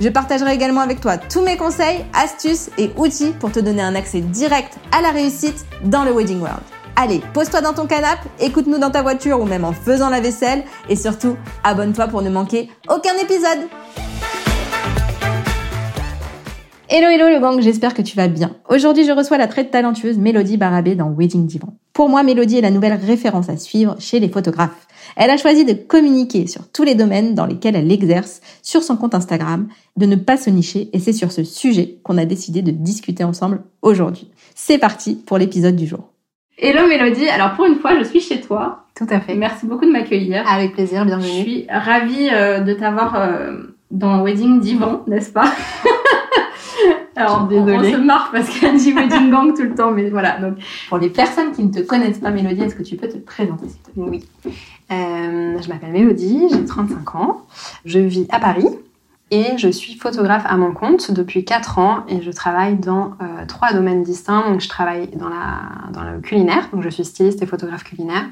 Je partagerai également avec toi tous mes conseils, astuces et outils pour te donner un accès direct à la réussite dans le Wedding World. Allez, pose-toi dans ton canapé, écoute-nous dans ta voiture ou même en faisant la vaisselle et surtout, abonne-toi pour ne manquer aucun épisode. Hello hello le gang, j'espère que tu vas bien. Aujourd'hui, je reçois la très talentueuse Mélodie Barabé dans Wedding Divan. Pour moi, Mélodie est la nouvelle référence à suivre chez les photographes. Elle a choisi de communiquer sur tous les domaines dans lesquels elle exerce sur son compte Instagram, de ne pas se nicher et c'est sur ce sujet qu'on a décidé de discuter ensemble aujourd'hui. C'est parti pour l'épisode du jour. Hello Mélodie, alors pour une fois, je suis chez toi. Tout à fait. Merci beaucoup de m'accueillir. Avec plaisir, bienvenue. Je suis ravie euh, de t'avoir euh, dans Wedding Divan, n'est-ce pas? Alors, désolée. On se marre parce qu'elle dit Wedding Gang tout le temps, mais voilà. Donc, pour les personnes qui ne te connaissent pas, Mélodie, est-ce que tu peux te présenter, s'il te plaît? Oui. Euh, je m'appelle Mélodie, j'ai 35 ans. Je vis à Paris et je suis photographe à mon compte depuis 4 ans et je travaille dans euh, trois domaines distincts. Donc, je travaille dans, la, dans le culinaire, donc je suis styliste et photographe culinaire.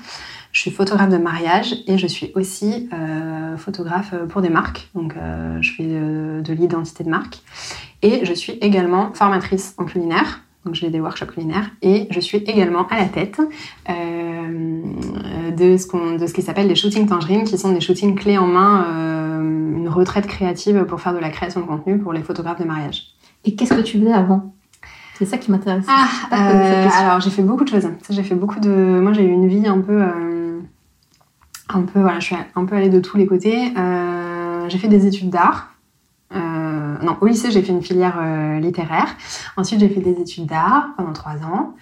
Je suis photographe de mariage et je suis aussi euh, photographe pour des marques. Donc, euh, je fais de, de l'identité de marque. Et je suis également formatrice en culinaire. Donc, j'ai des workshops culinaires. Et je suis également à la tête euh, de, ce qu'on, de ce qui s'appelle les shootings tangerines, qui sont des shootings clés en main, euh, une retraite créative pour faire de la création de contenu pour les photographes de mariage. Et qu'est-ce que tu faisais avant? C'est ça qui m'intéresse. Ah, euh, alors j'ai fait beaucoup de choses. J'ai fait beaucoup de. Moi, j'ai eu une vie un peu, un peu. Voilà, je suis un peu allée de tous les côtés. J'ai fait des études d'art. Euh, non, au lycée, j'ai fait une filière euh, littéraire. Ensuite, j'ai fait des études d'art pendant trois ans.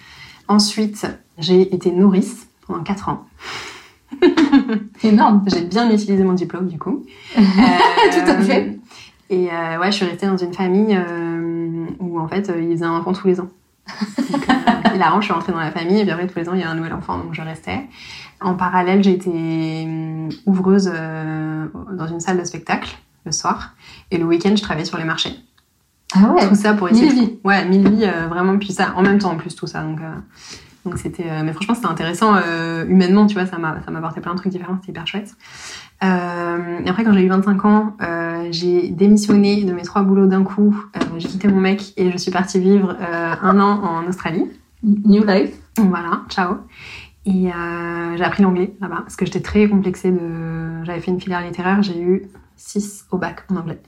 Ensuite, j'ai été nourrice pendant quatre ans. Énorme. J'ai bien utilisé mon diplôme du coup. Tout à fait. Et euh, ouais, je suis restée dans une famille euh, où en fait, euh, ils faisaient un enfant tous les ans. Donc, euh, hilarant, je suis rentrée dans la famille et puis après tous les ans, il y a un nouvel enfant, donc je restais. En parallèle, j'ai été euh, ouvreuse euh, dans une salle de spectacle le soir et le week-end, je travaillais sur les marchés. Ah ouais. Tout ça pour essayer. Mille de- vies. Ouais, mille vies, euh, vraiment. Puis ça, en même temps, en plus, tout ça. Donc, euh, donc c'était. euh, mais franchement, c'était intéressant euh, humainement, tu vois. Ça m'a, ça m'a apporté plein de trucs différents. C'était hyper chouette. Et après, quand j'ai eu 25 ans, j'ai démissionné de mes trois boulots d'un coup. J'ai quitté mon mec et je suis partie vivre un an en Australie. New life. Voilà, ciao. Et j'ai appris l'anglais là-bas parce que j'étais très complexée de. J'avais fait une filière littéraire, j'ai eu 6 au bac en anglais.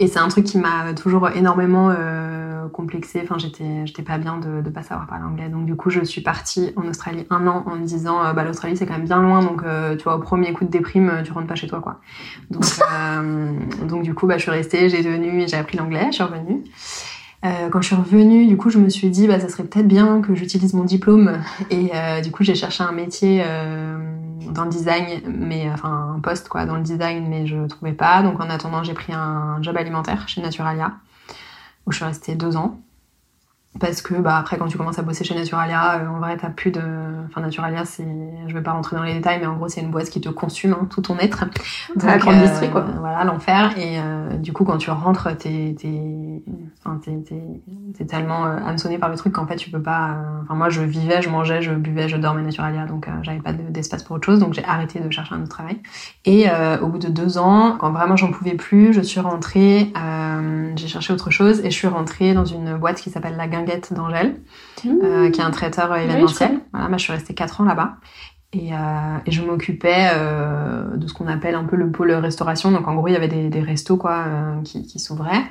Et c'est un truc qui m'a toujours énormément euh, complexée. Enfin, j'étais, j'étais pas bien de, de pas savoir parler anglais. Donc, du coup, je suis partie en Australie un an en me disant, euh, bah, l'Australie, c'est quand même bien loin. Donc, euh, tu vois, au premier coup de déprime, euh, tu rentres pas chez toi, quoi. Donc, euh, donc du coup, bah, je suis restée, j'ai devenu, j'ai appris l'anglais, je suis revenue. Euh, quand je suis revenue, du coup, je me suis dit, bah, ça serait peut-être bien que j'utilise mon diplôme. Et euh, du coup, j'ai cherché un métier euh, dans le design, mais enfin un poste quoi dans le design, mais je trouvais pas. Donc en attendant, j'ai pris un job alimentaire chez Naturalia où je suis restée deux ans. Parce que bah après quand tu commences à bosser chez Naturalia, euh, en vrai t'as plus de, enfin Naturalia c'est, je vais pas rentrer dans les détails, mais en gros c'est une boîte qui te consume hein, tout ton être. C'est la Donc, grande euh, quoi. Voilà l'enfer et euh, du coup quand tu rentres t'es t'es, enfin t'es t'es, tellement euh, hameçonné par le truc qu'en fait tu peux pas. euh, Enfin moi je vivais, je mangeais, je buvais, je dormais Naturalia, donc euh, j'avais pas de- d'espace pour autre chose, donc j'ai arrêté de chercher un autre travail. Et euh, au bout de deux ans, quand vraiment j'en pouvais plus, je suis rentrée, euh, j'ai cherché autre chose et je suis rentrée dans une boîte qui s'appelle La D'Angèle, euh, qui est un traiteur euh, Oui, événementiel. voilà, moi je suis restée quatre ans là-bas. Et, euh, et je m'occupais euh, de ce qu'on appelle un peu le pôle restauration. Donc en gros, il y avait des, des restos quoi euh, qui, qui s'ouvraient.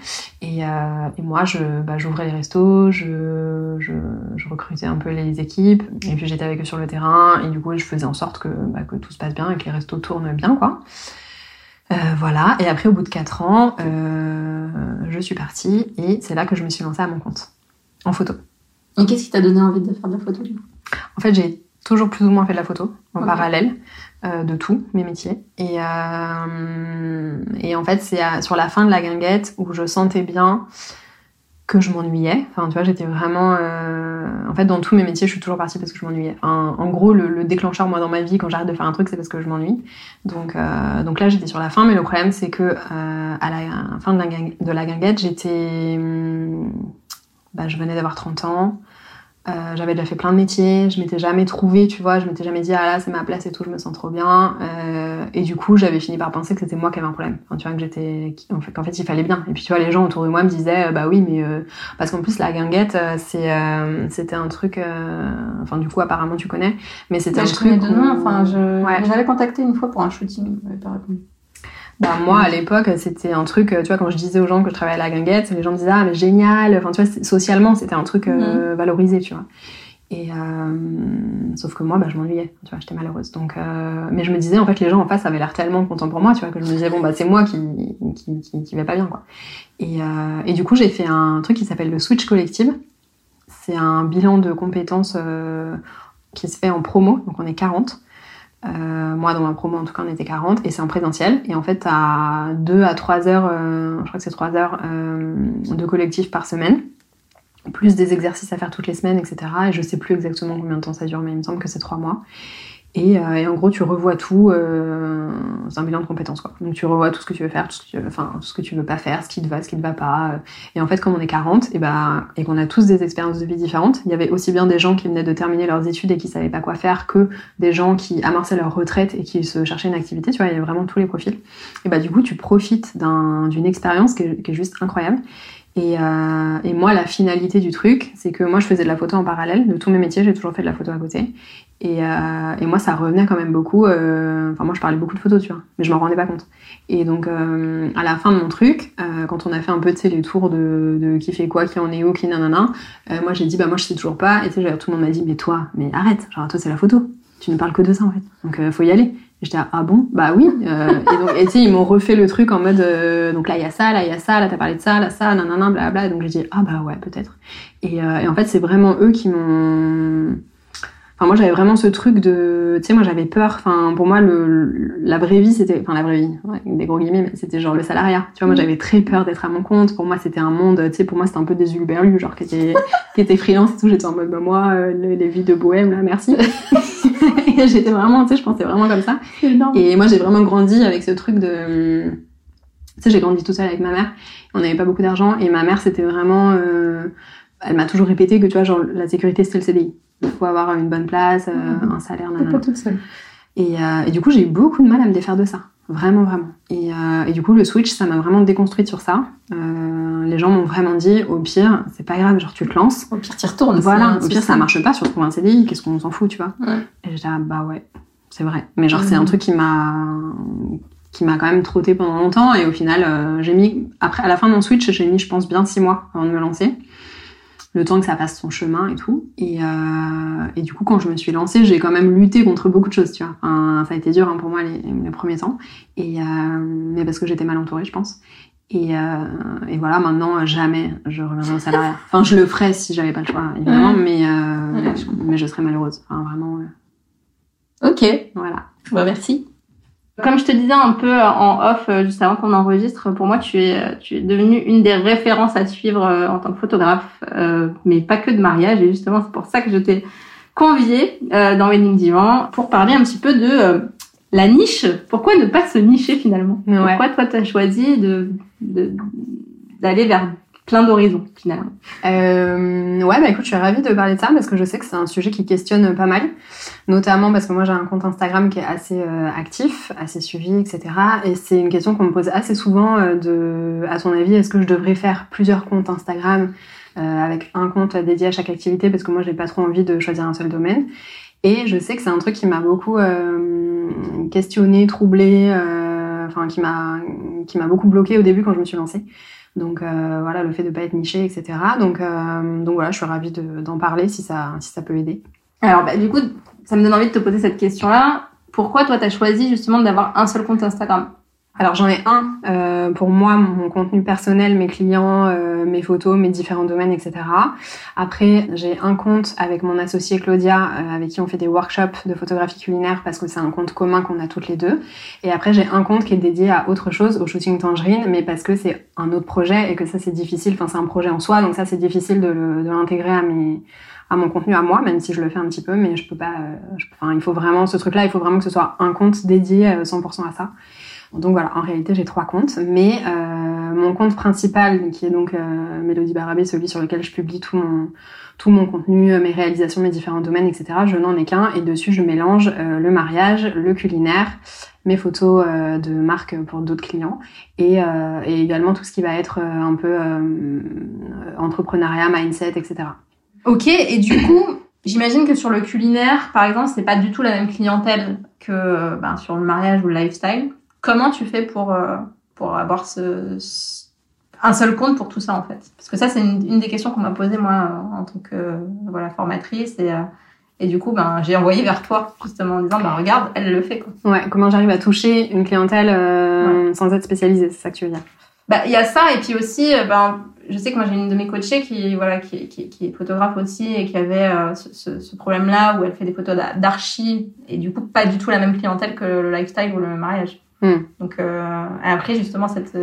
Et, et moi, je bah, j'ouvrais les restos, je, je, je recrutais un peu les équipes. Et puis j'étais avec eux sur le terrain. Et du coup, je faisais en sorte que, bah, que tout se passe bien et que les restos tournent bien quoi. Voilà. Et après, au bout de quatre ans, je suis partie et c'est là que je me suis lancée à mon compte en photo. Et qu'est-ce qui t'a donné envie de faire de la photo du coup? En fait, j'ai toujours plus ou moins fait de la photo en parallèle euh, de tous mes métiers. Et, euh, et en fait, c'est sur la fin de la guinguette où je sentais bien que je m'ennuyais. Enfin, tu vois, j'étais vraiment... Euh, en fait, dans tous mes métiers, je suis toujours partie parce que je m'ennuyais. Enfin, en gros, le, déclencheur, moi, dans ma vie, quand j'arrête de faire un truc, c'est parce que je m'ennuie. Donc, euh, donc là, j'étais sur la fin, mais le problème, c'est que euh, à la fin de la, de la guinguette, j'étais... Bah, je venais d'avoir 30 ans. Euh, j'avais déjà fait plein de métiers, je m'étais jamais trouvée, tu vois, je m'étais jamais dit ah là c'est ma place et tout, je me sens trop bien. Euh, et du coup j'avais fini par penser que c'était moi qui avais un problème, enfin, tu vois que j'étais, en fait, qu'en fait il fallait bien. Et puis tu vois les gens autour de moi me disaient bah oui mais euh, parce qu'en plus la guinguette c'est c'était un truc, enfin du coup apparemment tu connais, mais c'était un je truc. de nom, enfin je j'avais contacté une fois pour un shooting, mais pas répondu. Bah, moi, à l'époque, c'était un truc, tu vois, quand je disais aux gens que je travaillais à la guinguette, les gens me disaient, ah, mais génial. Enfin, tu vois, socialement, c'était un truc euh, mhm. valorisé, tu vois. Et euh, sauf que moi, bah, je m'ennuyais, tu vois, j'étais malheureuse. Donc, euh, mais je me disais, en fait, les gens en face avaient l'air tellement contents pour moi, tu vois, que je me disais, bon, bah, c'est moi qui, qui, qui, qui, va pas bien, quoi. Et, euh, et du coup, j'ai fait un truc qui s'appelle le Switch Collective. C'est un bilan de compétences euh, qui se fait en promo, donc on est 40. Euh, moi, dans ma promo, en tout cas, on était 40 et c'est en présentiel. Et en fait, à 2 à 3 heures, euh, je crois que c'est 3 heures euh, de collectif par semaine, plus des exercices à faire toutes les semaines, etc. Et je sais plus exactement combien de temps ça dure, mais il me semble que c'est 3 mois. Euh, et, en gros, tu revois tout. Euh, c'est un bilan de compétences, quoi. Donc, tu revois tout ce que tu veux faire, tout ce que tu veux, enfin, ce que tu veux pas faire, ce qui te va, ce qui te va pas. Euh. Et en fait, comme on est 40, et, bah, et qu'on a tous des expériences de vie différentes, il y avait aussi bien des gens qui venaient de terminer leurs études et qui savaient pas quoi faire que des gens qui amassaient leur retraite et qui se cherchaient une activité. Tu vois, il y a vraiment tous les profils. Et bah, du coup, tu profites d'une expérience qui est juste incroyable. Et, euh, et, moi, la finalité du truc, c'est que moi, je faisais de la photo en parallèle de tous mes métiers. J'ai toujours fait de la photo à côté. Et, euh, moi, ça revenait quand même beaucoup. Euh, enfin, moi, je parlais beaucoup de photos, tu vois, mais je m'en rendais pas compte. Et donc, à la fin de mon truc, quand on a fait un peu, tu sais, les tours de, de, qui fait quoi, qui en est où, qui nanana, moi, j'ai dit, bah, moi, je sais toujours pas. Et tu sais, tout le monde m'a dit, mais toi, mais arrête, genre, toi, c'est la photo. Tu ne parles que de ça, en fait. Donc, faut y aller. J'étais ah bon? Bah oui euh, et donc et ils m'ont refait le truc en mode euh, donc là il y a ça là il y a ça là t'as parlé de ça là ça nanana bla bla donc j'ai dit ah bah ouais peut-être et, euh, et en fait c'est vraiment eux qui m'ont Enfin, moi, j'avais vraiment ce truc de, tu sais, moi, j'avais peur. Enfin, pour moi, le, la vraie vie, c'était, enfin, la vraie vie, ouais, des gros guillemets, mais c'était genre le salariat. Tu vois, moi, mm. j'avais très peur d'être à mon compte. Pour moi, c'était un monde, tu sais, pour moi, c'était un peu des uluberlus, genre, qui était, qui était freelance et tout. J'étais en mode, bah, moi, euh, les, vies de bohème, là, merci. j'étais vraiment, tu sais, je pensais vraiment comme ça. Et moi, j'ai vraiment grandi avec ce truc de, tu sais, j'ai grandi tout seul avec ma mère. On n'avait pas beaucoup d'argent et ma mère, c'était vraiment, euh, elle m'a toujours répété que, tu vois, genre, la sécurité, c'était le CDI. Il faut avoir une bonne place, euh, mmh. un salaire, nanana. Pas toute seule. Et, euh, et, du coup, j'ai eu beaucoup de mal à me défaire de ça. Vraiment, vraiment. Et, euh, et du coup, le switch, ça m'a vraiment déconstruite sur ça. Euh, les gens m'ont vraiment dit, au pire, c'est pas grave, genre tu te lances. Au pire, tu retournes. Voilà, au pire, ça marche pas, si on trouve un CDI, qu'est-ce qu'on s'en fout, tu vois. Ouais. Et j'étais, ah, bah ouais, c'est vrai. Mais genre, c'est un truc qui m'a qui m'a quand même trotté pendant longtemps et au final euh, j'ai mis après à la fin de mon switch j'ai mis je pense bien six mois avant de me lancer le temps que ça fasse son chemin et tout. Et, euh, et du coup, quand je me suis lancée, j'ai quand même lutté contre beaucoup de choses, tu vois. Enfin, ça a été dur hein, pour moi les, les, premiers temps, et euh, mais parce que j'étais mal entourée, je pense. Et, euh, et voilà, maintenant, jamais je reviendrai au salariat. Enfin, je le ferais si j'avais pas le choix, évidemment, mais, euh, mais je serais malheureuse. Enfin, vraiment. Ok. Voilà. Bah, merci. Comme je te disais un peu en off euh, juste avant qu'on enregistre, pour moi tu es tu es devenue une des références à suivre euh, en tant que photographe, euh, mais pas que de mariage. Et justement c'est pour ça que je t'ai conviée dans Wedding Divan pour parler un petit peu de la niche. Pourquoi ne pas se nicher finalement? Pourquoi toi tu as choisi de d'aller vers plein d'horizons finalement. Euh, ouais, bah écoute, je suis ravie de parler de ça parce que je sais que c'est un sujet qui questionne pas mal, notamment parce que moi j'ai un compte Instagram qui est assez euh, actif, assez suivi, etc. Et c'est une question qu'on me pose assez souvent euh, de, à ton avis, est-ce que je devrais faire plusieurs comptes Instagram euh, avec un compte dédié à chaque activité? Parce que moi j'ai pas trop envie de choisir un seul domaine. Et je sais que c'est un truc qui m'a beaucoup questionné, troublé, enfin qui m'a qui m'a beaucoup bloqué au début quand je me suis lancée. Donc euh, voilà, le fait de pas être niché, etc. Donc, euh, donc voilà, je suis ravie d'en parler si ça, si ça peut aider. Alors bah, du coup, ça me donne envie de te poser cette question-là. Pourquoi toi, tu as choisi justement d'avoir un seul compte Instagram? Alors j'en ai un euh, pour moi, mon contenu personnel, mes clients, euh, mes photos, mes différents domaines, etc. Après, j'ai un compte avec mon associée Claudia, euh, avec qui on fait des workshops de photographie culinaire parce que c'est un compte commun qu'on a toutes les deux. Et après, j'ai un compte qui est dédié à autre chose, au shooting tangerine, mais parce que c'est un autre projet et que ça c'est difficile. Enfin, c'est un projet en soi, donc ça c'est difficile de l'intégrer à mes à mon contenu à moi, même si je le fais un petit peu, mais je peux pas. Je, enfin, il faut vraiment ce truc-là, il faut vraiment que ce soit un compte dédié 100% à ça. Donc voilà, en réalité, j'ai trois comptes, mais euh, mon compte principal, qui est donc euh, Mélodie Barabé, celui sur lequel je publie tout mon tout mon contenu, euh, mes réalisations, mes différents domaines, etc. Je n'en ai qu'un et dessus je mélange euh, le mariage, le culinaire, mes photos de marque pour d'autres clients et, également tout ce qui va être un peu entrepreneuriat, mindset, etc. Ok, et du coup, j'imagine que sur le culinaire, par exemple, c'est pas du tout la même clientèle que ben, sur le mariage ou le lifestyle? Comment tu fais pour, euh, pour avoir ce, un seul compte pour tout ça, en fait? Parce que ça, c'est une, des questions qu'on m'a posée, moi, en tant que voilà, formatrice. Et, euh, et du coup, ben, j'ai envoyé vers toi, justement, en disant, ben, regarde, elle le fait. Quoi. Ouais, comment j'arrive à toucher une clientèle euh, sans être spécialisée, c'est ça que tu veux dire? Bah, il y a ça, et puis aussi, ben, je sais que moi j'ai une de mes coachées qui, voilà, qui, qui, qui est photographe aussi et qui avait ce, ce, problème-là où elle fait des photos d'archi et du coup pas du tout la même clientèle que le lifestyle ou le mariage. Hmm. Donc euh, après justement cette,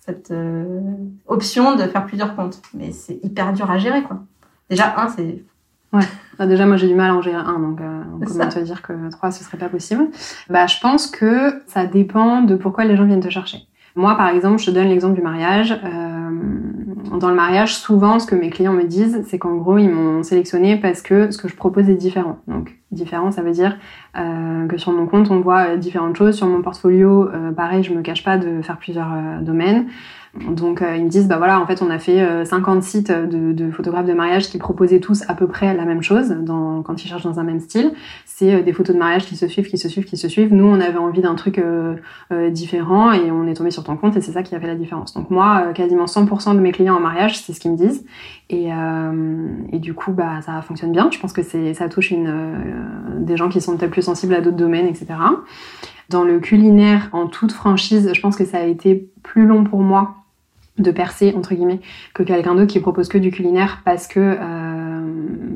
cette, euh, option de faire plusieurs comptes, mais c'est hyper dur à gérer quoi. Déjà un c'est Ouais. Bah, déjà, moi, j'ai du mal à en gérer un, donc euh, comment te dire que trois, ce serait pas possible Bah, je pense que ça dépend de pourquoi les gens viennent te chercher. Moi, par exemple, je te donne l'exemple du mariage. Euh, dans le mariage, souvent, ce que mes clients me disent, c'est qu'en gros, ils m'ont sélectionné parce que ce que je propose est différent. Donc, différent, ça veut dire euh, que sur mon compte, on voit différentes choses. Sur mon portfolio, euh, pareil, je me cache pas de faire plusieurs euh, domaines. Donc euh, ils me disent bah voilà en fait on a fait 50 euh, sites de, photographes de mariage qui proposaient tous à peu près la même chose quand ils cherchent dans un même style. C'est euh, des photos de mariage qui se suivent, qui se suivent, qui se suivent. Nous on avait envie d'un truc différent et on est tombé sur ton compte et c'est ça qui a fait la différence. Donc moi quasiment 100% de mes clients en mariage c'est ce qu'ils me disent et, et du coup bah ça fonctionne bien. Je pense que c'est ça touche une des gens qui sont peut-être plus sensibles à d'autres domaines etc. Dans le culinaire, en toute franchise, je pense que ça a été plus long pour moi de percer entre guillemets que quelqu'un d'autre qui propose que du culinaire parce que euh,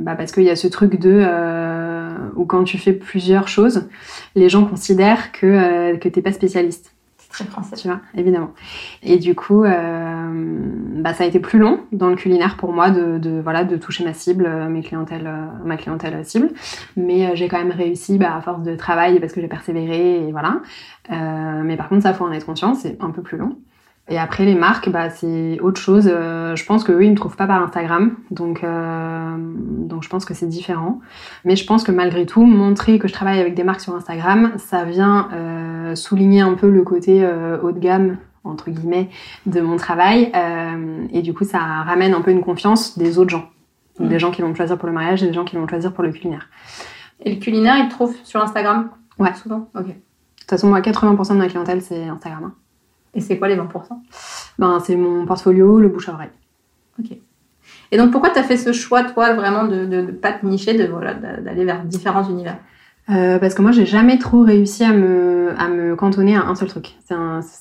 bah parce qu'il y a ce truc de euh, où quand tu fais plusieurs choses les gens considèrent que euh, que t'es pas spécialiste. C'est très français. Tu vois évidemment. Et du coup euh, bah ça a été plus long dans le culinaire pour moi de, de voilà de toucher ma cible euh, mes clientèles euh, ma clientèle cible. Mais j'ai quand même réussi bah, à force de travail parce que j'ai persévéré et voilà. Mais par contre ça faut en être conscient c'est un peu plus long et après les marques, bah c'est autre chose. Euh, je pense que eux ils me trouvent pas par Instagram, donc euh, donc je pense que c'est différent. Mais je pense que malgré tout, montrer que je travaille avec des marques sur Instagram, ça vient euh, souligner un peu le côté euh, haut de gamme entre guillemets de mon travail, euh, et du coup ça ramène un peu une confiance des autres gens, mmh. des gens qui vont me choisir pour le mariage et des gens qui vont me choisir pour le culinaire. Et le culinaire, ils te trouvent sur Instagram? Ouais, souvent? Ok. De toute façon, moi, 80% de ma clientèle c'est Instagram. Hein. Et c'est quoi les 20% ben, C'est mon portfolio, le bouche à oreille. Ok. Et donc pourquoi tu as fait ce choix, toi, vraiment de ne pas te nicher, de voilà, d'aller vers différents univers? Euh, parce que moi j'ai jamais trop réussi à me à me cantonner à un seul truc. C'est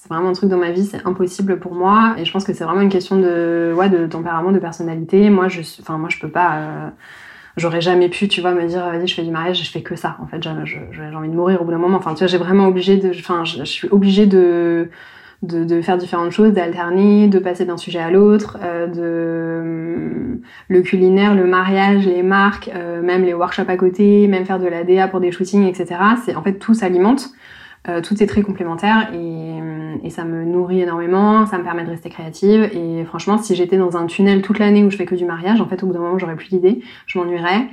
vraiment un truc dans ma vie, c'est impossible pour moi et je pense que c'est vraiment une question de ouais de tempérament, de personnalité. Moi je enfin moi je peux pas euh, j'aurais jamais pu tu vois me dire vas-y je fais du mariage, je fais que ça. En fait j'ai envie de mourir au bout d'un moment. Enfin tu vois j'ai vraiment obligé de enfin je suis obligée de de, de, faire différentes choses, d'alterner, de passer d'un sujet à l'autre, euh, de euh, le culinaire, le mariage, les marques, euh, même les workshops à côté, même faire de la DA pour des shootings, etc. C'est en fait tout s'alimente, euh, tout est très complémentaire et, et, ça me nourrit énormément, ça me permet de rester créative. Et franchement si j'étais dans un tunnel toute l'année où je fais que du mariage, en fait au bout d'un moment j'aurais plus d'idées, je m'ennuierais,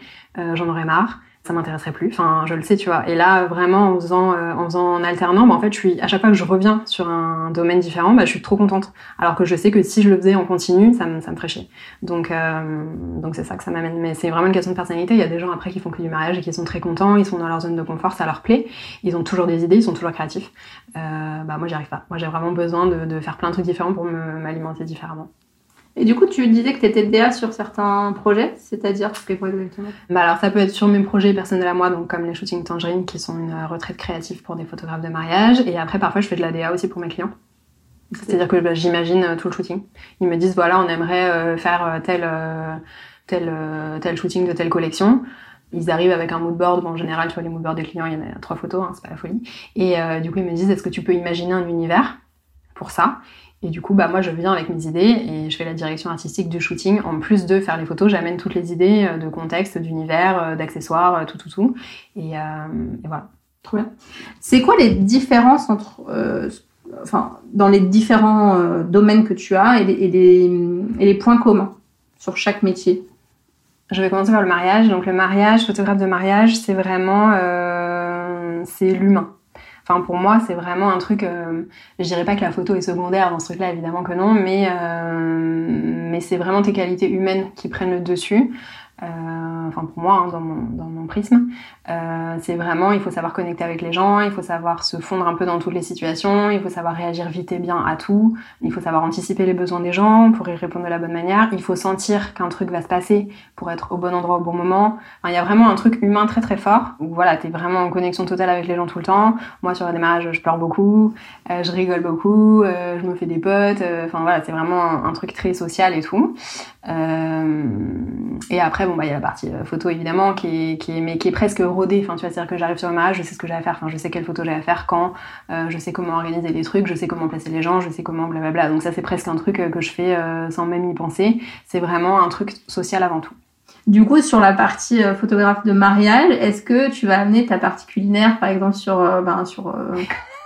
j'en aurais marre ça m'intéresserait plus. Enfin, je le sais, tu vois. Et là, vraiment, en faisant, euh, en faisant en alternant, bah, en fait, je suis à chaque fois que je reviens sur un domaine différent, bah, je suis trop contente. Alors que je sais que si je le faisais en continu, ça me, ça me ferait. Donc, euh, donc c'est ça que ça m'amène. Mais c'est vraiment une question de personnalité. Il y a des gens après qui font que du mariage et qui sont très contents, ils sont dans leur zone de confort, ça leur plaît. Ils ont toujours des idées, ils sont toujours créatifs. Euh, bah moi, j'y arrive pas. Moi, j'ai vraiment besoin de, de faire plein de trucs différents pour m'alimenter différemment. Et du coup, tu disais que tu étais DA sur certains projets, c'est-à-dire tu fais quoi exactement? Bah Alors, ça peut être sur mes projets personnels à moi, donc comme les shootings Tangerine, qui sont une retraite créative pour des photographes de mariage. Et après, parfois, je fais de la DA aussi pour mes clients. C'est-à-dire que bah, j'imagine euh, tout le shooting. Ils me disent, voilà, on aimerait euh, faire euh, tel, tel, tel shooting de telle collection ils arrivent avec un mood board. Bon, en général, tu vois, les mood boards des clients, il y en a trois photos, hein, c'est pas la folie. Et du coup, ils me disent, est-ce que tu peux imaginer un univers pour ça? Et du coup, bah, moi, je viens avec mes idées et je fais la direction artistique du shooting. En plus de faire les photos, j'amène toutes les idées euh, de contexte, d'univers, euh, d'accessoires, euh, tout, tout, tout. Et, voilà. Trop bien. C'est quoi les différences entre, enfin, dans les différents domaines que tu as et les, et, les, et les points communs sur chaque métier? Je vais commencer par le mariage. Donc, le mariage, photographe de mariage, c'est vraiment, c'est l'humain. Enfin, pour moi, c'est vraiment un truc. Euh, je dirais pas que la photo est secondaire dans ce truc-là, évidemment que non, mais euh, mais c'est vraiment tes qualités humaines qui prennent le dessus. Euh, enfin pour moi, hein, dans, mon, dans mon prisme, euh, c'est vraiment, il faut savoir connecter avec les gens, il faut savoir se fondre un peu dans toutes les situations, il faut savoir réagir vite et bien à tout, il faut savoir anticiper les besoins des gens pour y répondre de la bonne manière, il faut sentir qu'un truc va se passer pour être au bon endroit au bon moment. Enfin, il y a vraiment un truc humain très très fort où voilà, t'es vraiment en connexion totale avec les gens tout le temps. Moi sur le démarrage, je pleure beaucoup, euh, je rigole beaucoup, je me fais des potes. Enfin voilà, c'est vraiment un, truc très social et tout. et après, bah il y a la partie photo évidemment qui est, mais qui est presque rodé. Enfin, tu c'est-à-dire que j'arrive sur le mariage, je sais ce que j'ai à faire. Je sais quelle photo j'ai à faire, quand. Euh, je sais comment organiser les trucs, je sais comment placer les gens, je sais comment blablabla. Donc ça, c'est presque un truc euh, que je fais euh, sans même y penser. C'est vraiment un truc social avant tout. Du coup, sur la partie photographe de mariage, est-ce que tu vas amener ta partie culinaire, par exemple, sur, ben, sur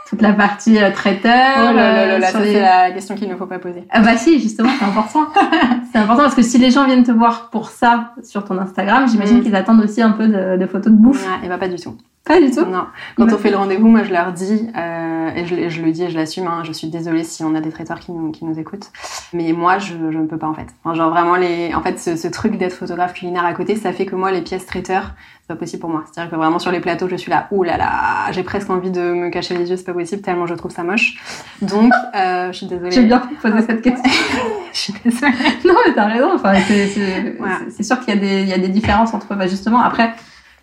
toute la partie traiteur Oh là là là, ça c'est la question qu'il ne faut pas poser. Ah bah si, justement, c'est important. c'est important parce que si les gens viennent te voir pour ça sur ton Instagram, j'imagine mm. qu'ils attendent aussi un peu de, de photos de bouffe. Ouais, et bah pas du tout. Pas du tout. Non. Quand on fait le rendez-vous, moi je leur dis, euh, et je, je, le dis et je l'assume, hein, je suis désolée si on a des traiteurs qui nous, qui nous écoutent, mais moi je, je ne peux pas en fait. Enfin, genre vraiment les, en fait ce, ce truc d'être photographe culinaire à côté, ça fait que moi les pièces traiteurs, c'est pas possible pour moi. C'est-à-dire que vraiment sur les plateaux, je suis là, ouh là là, j'ai presque envie de me cacher les yeux, c'est pas possible tellement je trouve ça moche. Donc euh, je suis désolée. J'ai bien posé cette question. je suis désolée. Non mais t'as raison. Enfin c'est voilà. sûr qu'il y a des il y a des différences entre bah, justement après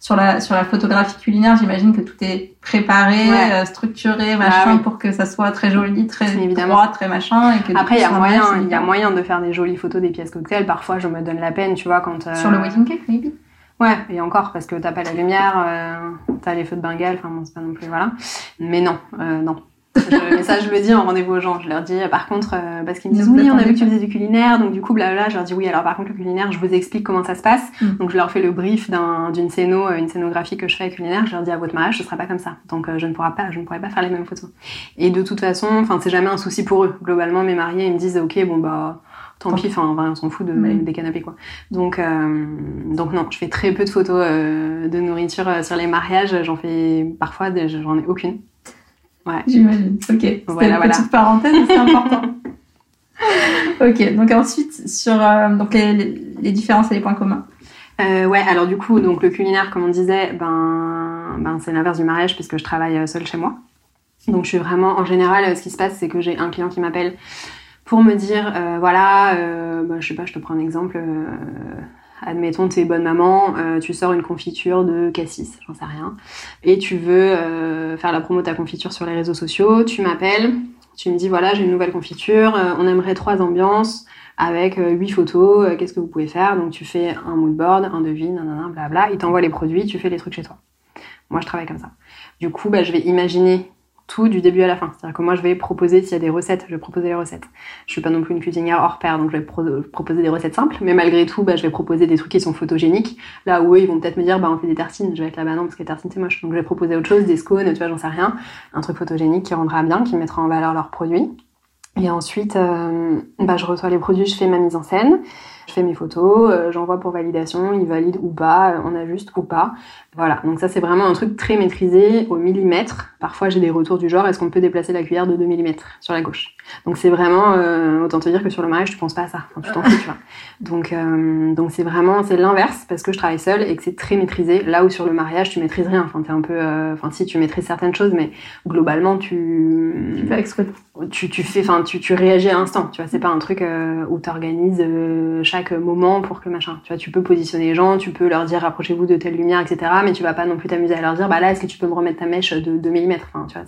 sur la sur la photographie culinaire, j'imagine que tout est préparé, euh, structuré, machin, ah pour que ça soit très joli, très évidemment. droit, très machin. Et que Après, il y a moyen, il y a moyen de faire des jolies photos des pièces cocktails. Parfois, je me donne la peine, tu vois, quand euh... sur le wedding cake, maybe. Ouais, et encore parce que t'as pas la lumière, euh, t'as les feux de Bengale, enfin bon, c'est pas non plus voilà. Mais non, euh, non, je, mais ça, je le dis en rendez-vous aux gens. Je leur dis, par contre, euh, parce qu'ils me disent, oui, on a vu que tu faisais du culinaire, donc du coup, blabla, je leur dis, oui, alors par contre, le culinaire, je vous explique comment ça se passe. Mm. Donc, je leur fais le brief d'une scéno, euh, une scénographie que je fais avec culinaire. Je leur dis, à votre mariage, ce sera pas comme ça. Donc, euh, je ne pourrai pas, je ne pourrai pas faire les mêmes photos. Et de toute façon, enfin, c'est jamais un souci pour eux. Globalement, mes mariés, ils me disent, ok, bon, bah, tant pis, enfin, on s'en fout de, des canapés, quoi. Donc, euh, donc non, je fais très peu de photos de nourriture sur les mariages. J'en fais parfois, j'en ai aucune. Ouais. J'imagine. Ok. C'était une petite parenthèse, c'est important. ok. Donc ensuite sur euh, donc les, les, différences et les points communs. Euh, ouais. Alors du coup, donc le culinaire, comme on disait, ben, ben c'est l'inverse du mariage puisque je travaille euh, seule chez moi. Donc je suis vraiment, en général, ce qui se passe, c'est que j'ai un client qui m'appelle pour me dire, euh, voilà, euh, bah, je sais pas, je te prends un exemple admettons, t'es bonne maman, euh, tu sors une confiture de cassis, j'en sais rien, et tu veux euh, faire la promo de ta confiture sur les réseaux sociaux, tu m'appelles, tu me dis voilà, j'ai une nouvelle confiture, euh, on aimerait trois ambiances avec huit photos, qu'est-ce que vous pouvez faire? Donc tu fais un mood board, un devis, nanana, blabla, il t'envoie les produits, tu fais les trucs chez toi. Moi, je travaille comme ça. Du coup, bah, je vais imaginer tout du début à la fin. C'est-à-dire que moi, je vais proposer, s'il y a des recettes, je vais proposer les recettes. Je suis pas non plus une cuisinière hors pair, donc je vais proposer des recettes simples, mais malgré tout, bah, je vais proposer des trucs qui sont photogéniques. Là où eux, ils vont peut-être me dire, bah, on fait des tartines. Je vais être là, bah non, parce que les tartines, c'est moche. Donc je vais proposer autre chose, des scones, tu vois, j'en sais rien. Un truc photogénique qui rendra bien, qui mettra en valeur leurs produits. Et ensuite, euh, bah, je reçois les produits, je fais ma mise en scène. Je fais mes photos, euh, j'envoie pour validation, ils valident ou pas, on ajuste ou pas. Voilà, donc ça c'est vraiment un truc très maîtrisé au millimètre. Parfois j'ai des retours du genre est-ce qu'on peut déplacer la cuillère de 2 mm sur la gauche? Donc c'est vraiment, euh, autant te dire que sur le mariage tu penses pas à ça, enfin, tu t'en fous, tu vois. Donc euh, donc c'est vraiment c'est l'inverse parce que je travaille seule et que c'est très maîtrisé. Là où sur le mariage tu maîtrises rien, enfin t'es un peu, euh, enfin si tu maîtrises certaines choses, mais globalement tu tu fais exprès. Tu, tu fais, enfin tu, tu réagis à l'instant, tu vois. C'est pas un truc euh, où t'organises chaque moment pour que machin. Tu vois, tu peux positionner les gens, tu peux leur dire rapprochez-vous de telle lumière, etc mais tu vas pas non plus t'amuser à leur dire, bah là, est-ce que tu peux me remettre ta mèche de 2 mm enfin, tu vois,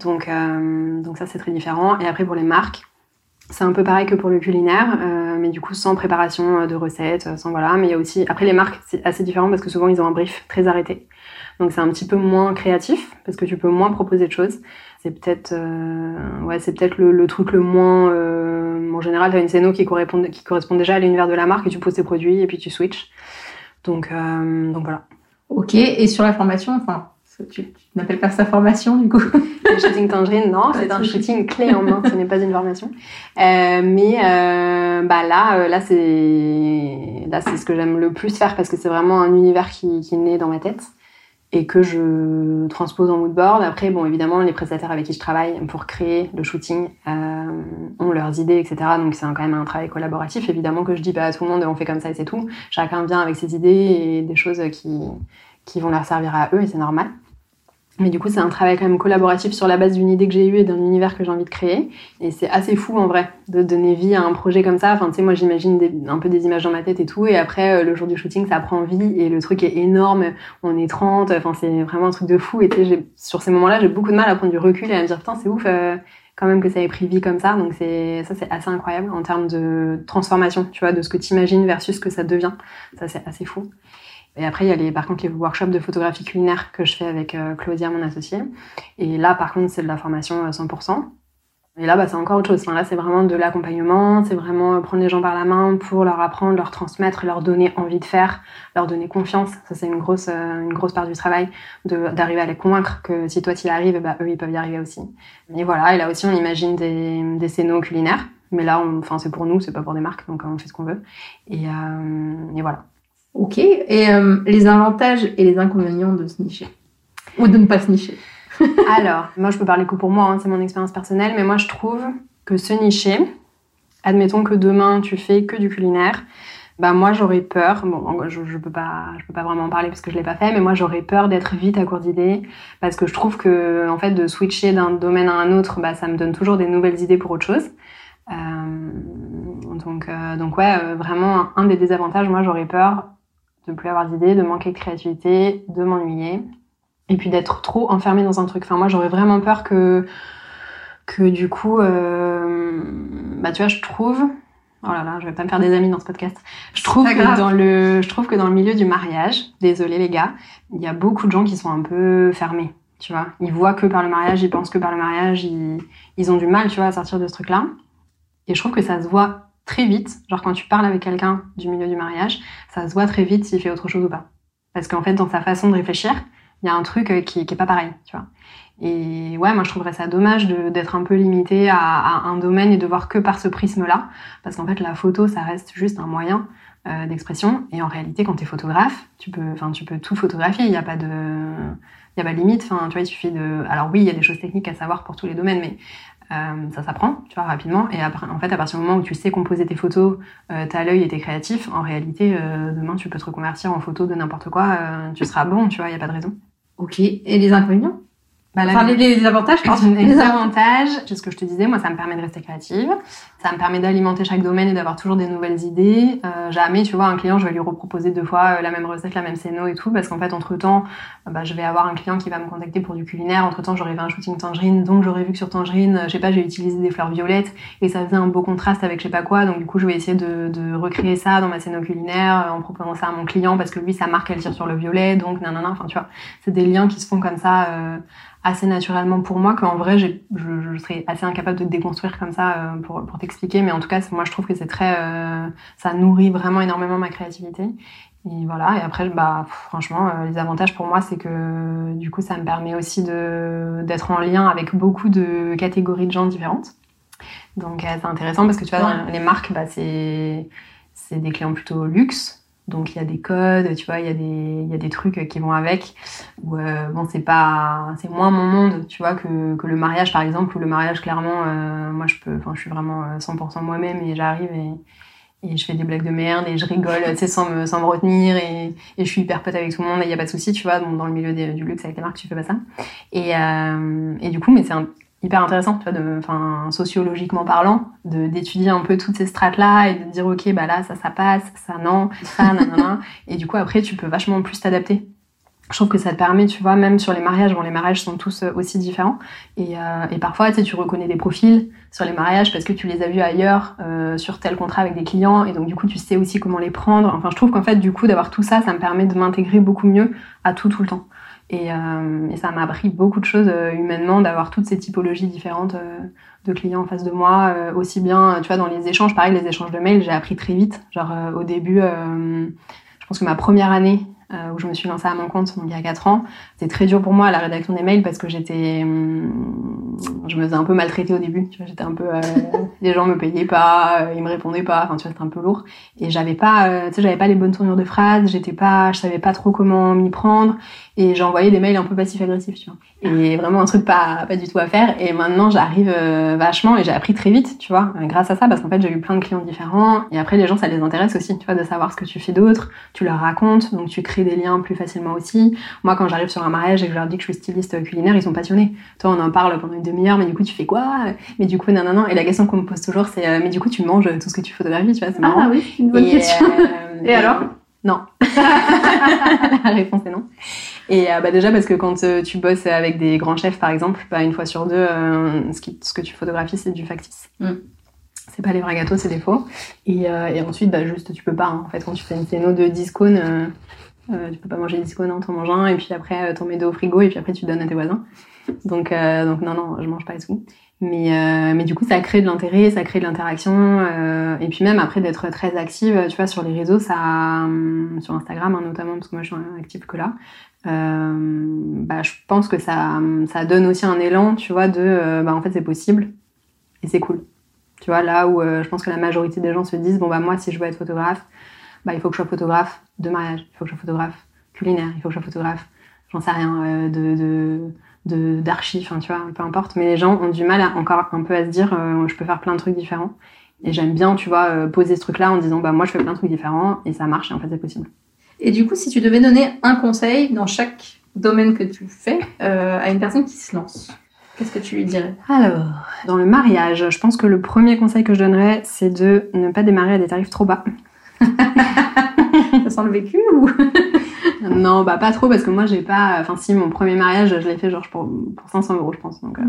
donc, euh, donc ça, c'est très différent. Et après, pour les marques, c'est un peu pareil que pour le culinaire, euh, mais du coup sans préparation de recettes, sans voilà. Mais il y aussi après les marques, c'est assez différent parce que souvent ils ont un brief très arrêté, donc c'est un petit peu moins créatif parce que tu peux moins proposer de choses. C'est peut-être euh, ouais, c'est peut-être le, truc le moins. Euh, en général, t'as une scéno qui correspond qui correspond déjà à l'univers de la marque et tu poses tes produits et puis tu switches. Donc donc voilà. Ok, et sur la formation, enfin, tu, n'appelles pas ça formation du coup? Le shooting tangerine, non, c'est un shooting clé en main, ce n'est pas une formation. Euh, mais euh, bah là, euh, là c'est là c'est ce que j'aime le plus faire parce que c'est vraiment un univers qui, qui né dans ma tête et que je transpose en moodboard. Après, bon, évidemment, les prestataires avec qui je travaille pour créer le shooting euh, ont leurs idées, etc. Donc c'est quand même un travail collaboratif. Évidemment que je dis pas à tout le monde on fait comme ça et c'est tout. Chacun vient avec ses idées et des choses qui, qui vont leur servir à eux et c'est normal. Mais du coup, c'est un travail quand même collaboratif sur la base d'une idée que j'ai eue et d'un univers que j'ai envie de créer. Et c'est assez fou en vrai de donner vie à un projet comme ça. Enfin, tu sais, moi j'imagine un peu des images dans ma tête et tout. Et après, euh, le jour du shooting, ça prend vie et le truc est énorme. On est 30. Enfin, c'est vraiment un truc de fou. Et tu sais, sur ces moments-là, j'ai beaucoup de mal à prendre du recul et à me dire, putain, c'est ouf. Euh, quand même que ça ait pris vie comme ça. Donc c'est ça c'est assez incroyable en termes de transformation, tu vois, de ce que tu imagines versus ce que ça devient. Ça c'est assez fou. Et après, il y a les, par contre les workshops de photographie culinaire que je fais avec euh, Claudia, mon associée. Et là, par contre, c'est de la formation à 100%. Et là, bah, c'est encore autre chose. Enfin, là, c'est vraiment de l'accompagnement, c'est vraiment prendre les gens par la main pour leur apprendre, leur transmettre, leur donner envie de faire, leur donner confiance. Ça, c'est une grosse, euh, une grosse part du travail, d'arriver à les convaincre que si toi, tu y arrives, bah, eux, ils peuvent y arriver aussi. Et voilà. Et là aussi, on imagine des, des scénos culinaires. Mais là, enfin, c'est pour nous, c'est pas pour des marques, donc on fait ce qu'on veut. Et, euh, et voilà. Ok. Et euh, les avantages et les inconvénients de se nicher Ou de ne pas se nicher Alors, moi, je peux parler que pour moi, hein, c'est mon expérience personnelle, mais moi, je trouve que se nicher, admettons que demain, tu fais que du culinaire, bah moi j'aurais peur, bon je, je peux pas je peux pas vraiment en parler parce que je l'ai pas fait mais moi j'aurais peur d'être vite à court d'idées parce que je trouve que en fait de switcher d'un domaine à un autre bah ça me donne toujours des nouvelles idées pour autre chose. Euh, donc euh, donc ouais euh, vraiment un des désavantages moi j'aurais peur de plus avoir d'idées, de manquer de créativité, de m'ennuyer, et puis d'être trop enfermée dans un truc. Enfin, moi, j'aurais vraiment peur que, que du coup, euh, bah, tu vois, je trouve, oh là là, je vais pas me faire des amis dans ce podcast. Je trouve que dans le, je trouve que dans le milieu du mariage, désolé les gars, il y a beaucoup de gens qui sont un peu fermés. Tu vois, ils voient que par le mariage, ils pensent que par le mariage, ils, ils ont du mal, tu vois, à sortir de ce truc-là. Et je trouve que ça se voit très vite, genre quand tu parles avec quelqu'un du milieu du mariage, ça se voit très vite s'il fait autre chose ou pas. Parce qu'en fait, dans sa façon de réfléchir, il y a un truc euh, qui, qui est pas pareil, tu vois. Et ouais, moi je trouverais ça dommage d'être un peu limité à, un domaine et de voir que par ce prisme-là, parce qu'en fait la photo ça reste juste un moyen euh, d'expression. Et en réalité, quand tu es photographe, tu peux, enfin tu peux tout photographier. Il n'y a pas de, il y a pas de limite. Enfin, tu vois, il suffit de. Alors oui, il y a des choses techniques à savoir pour tous les domaines, mais euh, ça s'apprend, tu vois, rapidement. Et après, en fait, à partir du moment où tu sais composer tes photos, euh, t'as l'œil et t'es créatif, en réalité, euh, demain, tu peux te reconvertir en photo de n'importe quoi, euh, tu seras bon, tu vois, il y a pas de raison. Ok. Et les inconvénients? Bah, enfin, les, avantages, Les avantages, c'est ce que je te disais, moi, ça me permet de rester créative. Ça me permet d'alimenter chaque domaine et d'avoir toujours des nouvelles idées. Euh, jamais, tu vois, un client, je vais lui reproposer deux fois euh, la même recette, la même scéno et tout, parce qu'en fait, entre-temps, euh, bah, je vais avoir un client qui va me contacter pour du culinaire. Entre-temps, j'aurais vu un shooting tangerine, donc j'aurais vu que sur tangerine, je sais pas, j'ai utilisé des fleurs violettes et ça faisait un beau contraste avec je sais pas quoi. Donc, du coup, je vais essayer de, de recréer ça dans ma scéno culinaire en proposant ça à mon client parce que lui, sa marque, elle tire sur le violet, donc nanana. Enfin, tu vois, c'est des liens qui se font comme ça. Euh, assez naturellement pour moi qu'en vrai je, je, serais assez incapable de déconstruire comme ça euh, pour, pour t'expliquer mais en tout cas moi je trouve que c'est très euh, ça nourrit vraiment énormément ma créativité. Et voilà et après bah franchement euh, les avantages pour moi c'est que du coup ça me permet aussi de d'être en lien avec beaucoup de catégories de gens différentes. Donc c'est intéressant parce que tu vois dans les marques bah c'est c'est des clients plutôt luxe. Donc il y a des codes, tu vois, il y a des il y a des trucs qui vont avec. Ou bon, c'est pas c'est moins mon monde, tu vois, que, que le mariage par exemple. Ou le mariage clairement, moi je peux, enfin je suis vraiment 100% moi-même et j'arrive et et je fais des blagues de merde et je rigole tu sais sans me sans me retenir et, et je suis hyper pote avec tout le monde et il y a pas de souci tu vois dans le milieu du luxe avec les marques tu fais pas ça et euh, et du coup mais c'est hyper intéressant tu vois de enfin sociologiquement parlant de d'étudier un peu toutes ces strates là et de dire ok bah là ça ça passe ça non ça nanana et du coup après tu peux vachement plus t'adapter je trouve que ça te permet, tu vois, même sur les mariages, bon, les mariages sont tous euh, aussi différents. Et, euh, et parfois, tu sais, tu reconnais des profils sur les mariages parce que tu les as vus ailleurs, euh, sur tel contrat avec des clients. Et donc, du coup, tu sais aussi comment les prendre. Enfin, je trouve qu'en fait, du coup, d'avoir tout ça, ça me permet de m'intégrer beaucoup mieux à tout, tout le temps. Et, euh, et ça m'a appris beaucoup de choses euh, humainement, d'avoir toutes ces typologies différentes de clients en face de moi. aussi bien, tu vois, dans les échanges, pareil, les échanges de mails, j'ai appris très vite. Genre, au début, je pense que ma première année, euh, où je me suis lancée à mon compte donc il y a 4 ans. C'était très dur pour moi la rédaction des mails parce que j'étais, hum, je me faisais un peu maltraiter au début. Tu vois, j'étais un peu, euh, les gens me payaient pas, euh, ils me répondaient pas. Enfin, tu vois, c'était un peu lourd. Et j'avais pas, euh, tu sais, j'avais pas les bonnes tournures de phrases. J'étais pas, je savais pas trop comment m'y prendre. Et j'envoyais des mails un peu passifs-agressifs, tu vois. Et vraiment un truc pas, pas du tout à faire. Et maintenant, j'arrive vachement et j'ai appris très vite, tu vois, grâce à ça, parce qu'en fait, j'ai eu plein de clients différents. Et après, les gens, ça les intéresse aussi, tu vois, de savoir ce que tu fais d'autre. Tu leur racontes, donc tu crées des liens plus facilement aussi. Moi, quand j'arrive sur un mariage et que je leur dis que je suis styliste culinaire, ils sont passionnés. Toi, on en parle pendant une demi-heure, mais du coup, tu fais quoi? Mais du coup, non, non, non. Et la question qu'on me pose toujours, c'est euh, mais du coup, tu manges tout ce que tu photographies, tu vois, c'est marrant. Ah oui, une bonne question. Euh, et, alors? Non. la réponse est non. Et euh, bah déjà parce que quand tu bosses avec des grands chefs, par exemple, bah, une fois sur deux, ce, qui, ce, que tu photographies, c'est du factice. Mm. C'est pas les vrais gâteaux, c'est des faux. Et, et ensuite, bah, juste, tu peux pas. Hein. En fait, quand tu fais une scéno de 10 cônes, euh, tu peux pas manger 10 cônes, t'en manges un, et puis après, t'en mets deux au frigo, et puis après, tu donnes à tes voisins. Donc, euh, donc non, non, je mange pas et tout. Mais, euh, mais du coup, ça crée de l'intérêt, ça crée de l'interaction. Euh, et puis même après d'être très active, tu vois, sur les réseaux, ça, sur Instagram hein, notamment, parce que moi je suis active que là, bah, je pense que ça, donne aussi un élan, tu vois, de, bah en fait c'est possible et c'est cool. Tu vois, là où je pense que la majorité des gens se disent, bon bah moi si je veux être photographe, bah il faut que je sois photographe de mariage, il faut que je sois photographe culinaire, il faut que je sois photographe, j'en sais rien, de, d'archives, tu vois, peu importe. Mais les gens ont du mal encore un peu à se dire, euh, je peux faire plein de trucs différents. Et j'aime bien, tu vois, euh, poser ce truc-là en disant, bah moi je fais plein de trucs différents et ça marche et en fait c'est possible. Et du coup, si tu devais donner un conseil dans chaque domaine que tu fais euh, à une personne qui se lance, qu'est-ce que tu lui dirais? Alors, dans le mariage, je pense que le premier conseil que je donnerais, c'est de ne pas démarrer à des tarifs trop bas. ça sent le vécu ou? Non, bah pas trop parce que moi j'ai pas. Enfin si, mon premier mariage, je l'ai fait genre pour, pour 500 euros, je pense. Donc euh,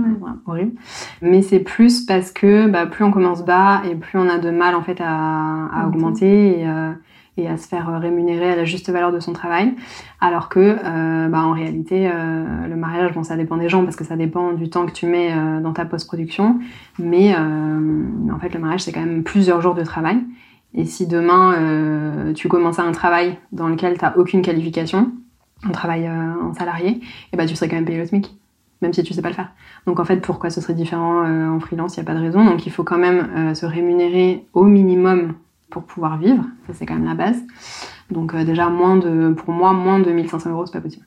horrible. Mais c'est plus parce que bah, plus on commence bas et plus on a de mal en fait à, à augmenter et, euh, et, à se faire rémunérer à la juste valeur de son travail. Alors que euh, bah, en réalité, euh, le mariage, bon ça dépend des gens parce que ça dépend du temps que tu mets euh, dans ta post-production. Mais en fait, le mariage c'est quand même plusieurs jours de travail. Et si demain euh, tu commences un travail dans lequel tu n'as aucune qualification, un travail euh, en salarié, et eh ben tu serais quand même payé le SMIC, même si tu sais pas le faire. Donc en fait, pourquoi ce serait différent euh, en freelance? Il n'y a pas de raison. Donc il faut quand même se rémunérer au minimum pour pouvoir vivre. Ça c'est quand même la base. Donc déjà moins de, pour moi, moins de 1500 euros, c'est pas possible.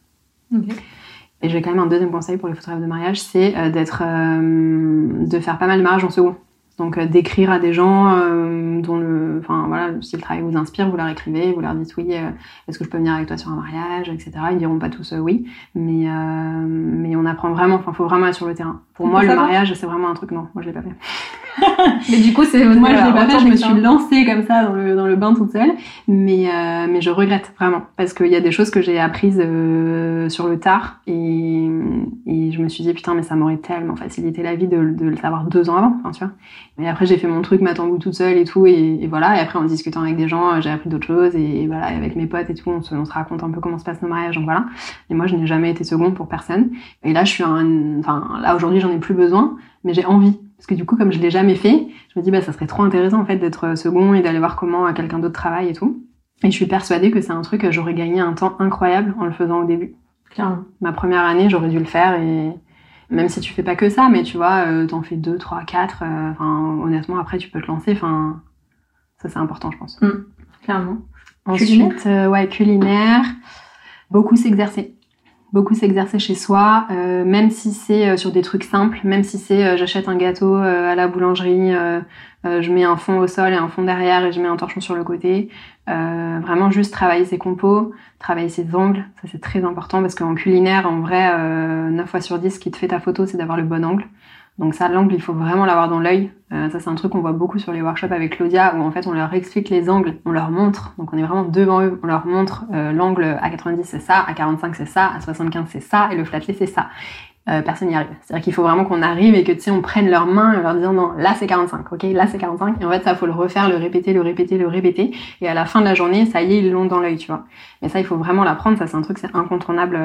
Et j'ai quand même un deuxième conseil pour les photographes de mariage, c'est d'être, de faire pas mal de mariages en second. Donc euh, d'écrire à des gens euh, dont le, enfin voilà, si le travail vous inspire, vous leur écrivez, vous leur dites oui, euh, est-ce que je peux venir avec toi sur un mariage, etc. Ils diront pas tous oui, mais mais on apprend vraiment, enfin faut vraiment être sur le terrain. Pour moi, le mariage c'est vraiment un truc non, moi je l'ai pas fait. mais du coup, c'est moi je l'ai pas fait, je me suis lancée comme ça dans le dans le bain toute seule, mais euh, mais je regrette vraiment. Parce qu'il y a des choses que j'ai apprises euh, sur le tard. Et et je me suis dit putain mais ça m'aurait tellement facilité la vie de, de le savoir deux ans avant, enfin, tu vois. Mais après j'ai fait mon truc ma tambour toute seule et tout. Et, et, voilà. Et après en discutant avec des gens j'ai appris d'autres choses. Et, voilà avec mes potes et tout on se, on se raconte un peu comment se passe nos mariages. Donc voilà. Et moi je n'ai jamais été seconde pour personne. Et là je suis un, enfin là aujourd'hui j'en ai plus besoin mais j'ai envie parce que du coup, comme je l'ai jamais fait, je me dis, bah, ça serait trop intéressant, en fait, d'être second et d'aller voir comment euh, quelqu'un d'autre travaille et tout. Et je suis persuadée que c'est un truc que j'aurais gagné un temps incroyable en le faisant au début. Clairement. Ma première année, j'aurais dû le faire et même si tu fais pas que ça, mais tu vois, euh, t'en fais deux, trois, quatre, euh, enfin, honnêtement, après, tu peux te lancer, enfin, Ça, c'est important, je pense. Mm, clairement. Ensuite, euh, ouais, culinaire. Beaucoup s'exercer. Beaucoup s'exercer chez soi, euh, même si c'est euh, sur des trucs simples, même si c'est euh, j'achète un gâteau à la boulangerie, je mets un fond au sol et un fond derrière et je mets un torchon sur le côté. vraiment juste travailler ses compos, travailler ses angles, ça c'est très important parce qu'en culinaire, en vrai, 9 fois sur 10, ce qui te fait ta photo, c'est d'avoir le bon angle. Donc ça, l'angle, il faut vraiment l'avoir dans l'œil. Euh, ça, c'est un truc qu'on voit beaucoup sur les workshops avec Claudia, où en fait, on leur explique les angles, on leur montre. Donc on est vraiment devant eux, on leur montre euh, l'angle à 90 c'est ça, à 45 c'est ça, à 75 c'est ça, et le flatlay c'est ça. Euh, personne n'y arrive. C'est-à-dire qu'il faut vraiment qu'on arrive et que tu sais, on prenne leurs mains en leur disant non, là c'est 45, ok, là c'est 45. Et en fait, ça faut le refaire, le répéter, le répéter, le répéter. Et à la fin de la journée, ça y est, ils l'ont dans l'œil, tu vois. Mais ça, il faut vraiment l'apprendre. Ça, c'est un truc, c'est incontournable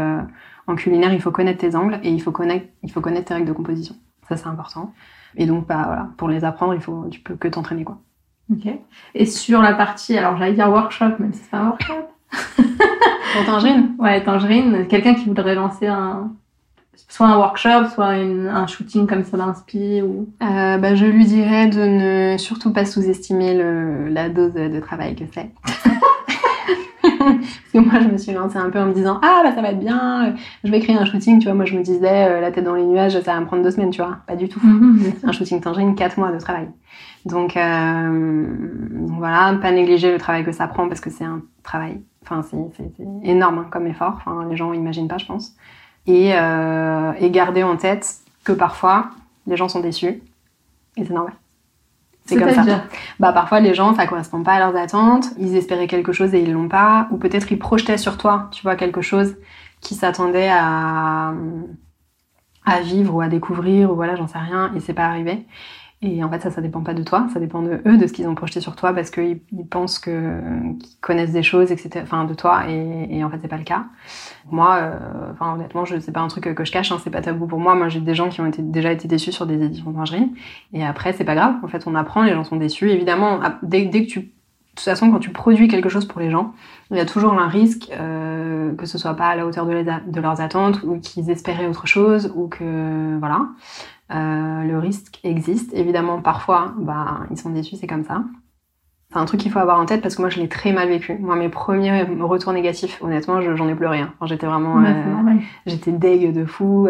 en culinaire. Il faut connaître tes angles et il faut connaître tes règles de composition. Ça, c'est important. Et donc, bah, voilà, pour les apprendre, il faut, tu peux que t'entraîner, quoi. Ok. Et sur la partie, alors j'allais dire workshop, même si c'est pas un workshop. pour Tangerine Ouais, Tangerine. Quelqu'un qui voudrait lancer un, soit un workshop, soit un shooting comme ça d'inspi ou? Euh, bah, je lui dirais de ne surtout pas sous-estimer la dose de travail que c'est. Parce que moi, je me suis lancée un peu en me disant Ah, bah ça va être bien, je vais créer un shooting, tu vois. Moi, je me disais euh, La tête dans les nuages, ça va me prendre deux semaines, tu vois. Pas du tout. Un shooting tangerine, quatre mois de travail. Donc, euh, voilà, pas négliger le travail que ça prend parce que c'est un travail, enfin, c'est énorme hein, comme effort. Enfin, les gens n'imaginent pas, je pense. Et, euh, et garder en tête que parfois, les gens sont déçus. Et c'est normal. C'est comme ça. Bah parfois les gens ça correspond pas à leurs attentes, ils espéraient quelque chose et ils l'ont pas, ou peut-être ils projetaient sur toi, tu vois quelque chose qui s'attendait à à vivre ou à découvrir ou voilà j'en sais rien et c'est pas arrivé. Et en fait, ça, ça dépend pas de toi, ça dépend de eux, de ce qu'ils ont projeté sur toi, parce qu'ils pensent que qu'ils connaissent des choses, etc. Enfin, de toi, et, et en fait, c'est pas le cas. Moi, euh, enfin, honnêtement, je c'est pas un truc que je cache, hein, c'est pas tabou pour moi. Moi, j'ai des gens qui ont été, déjà été déçus sur des éditions d'Angerine, et après, c'est pas grave. En fait, on apprend, les gens sont déçus. Évidemment, dès, dès que tu de toute façon, quand tu produis quelque chose pour les gens, il y a toujours un risque euh, que ce soit pas à la hauteur de leurs attentes ou qu'ils espéraient autre chose ou que voilà. Euh, le risque existe. Évidemment, parfois, bah, ils sont déçus, c'est comme ça. C'est un truc qu'il faut avoir en tête parce que moi, je l'ai très mal vécu. Moi, mes premiers retours négatifs, honnêtement, j'en ai pleuré. Hein. j'étais vraiment, euh, j'étais deg de fou.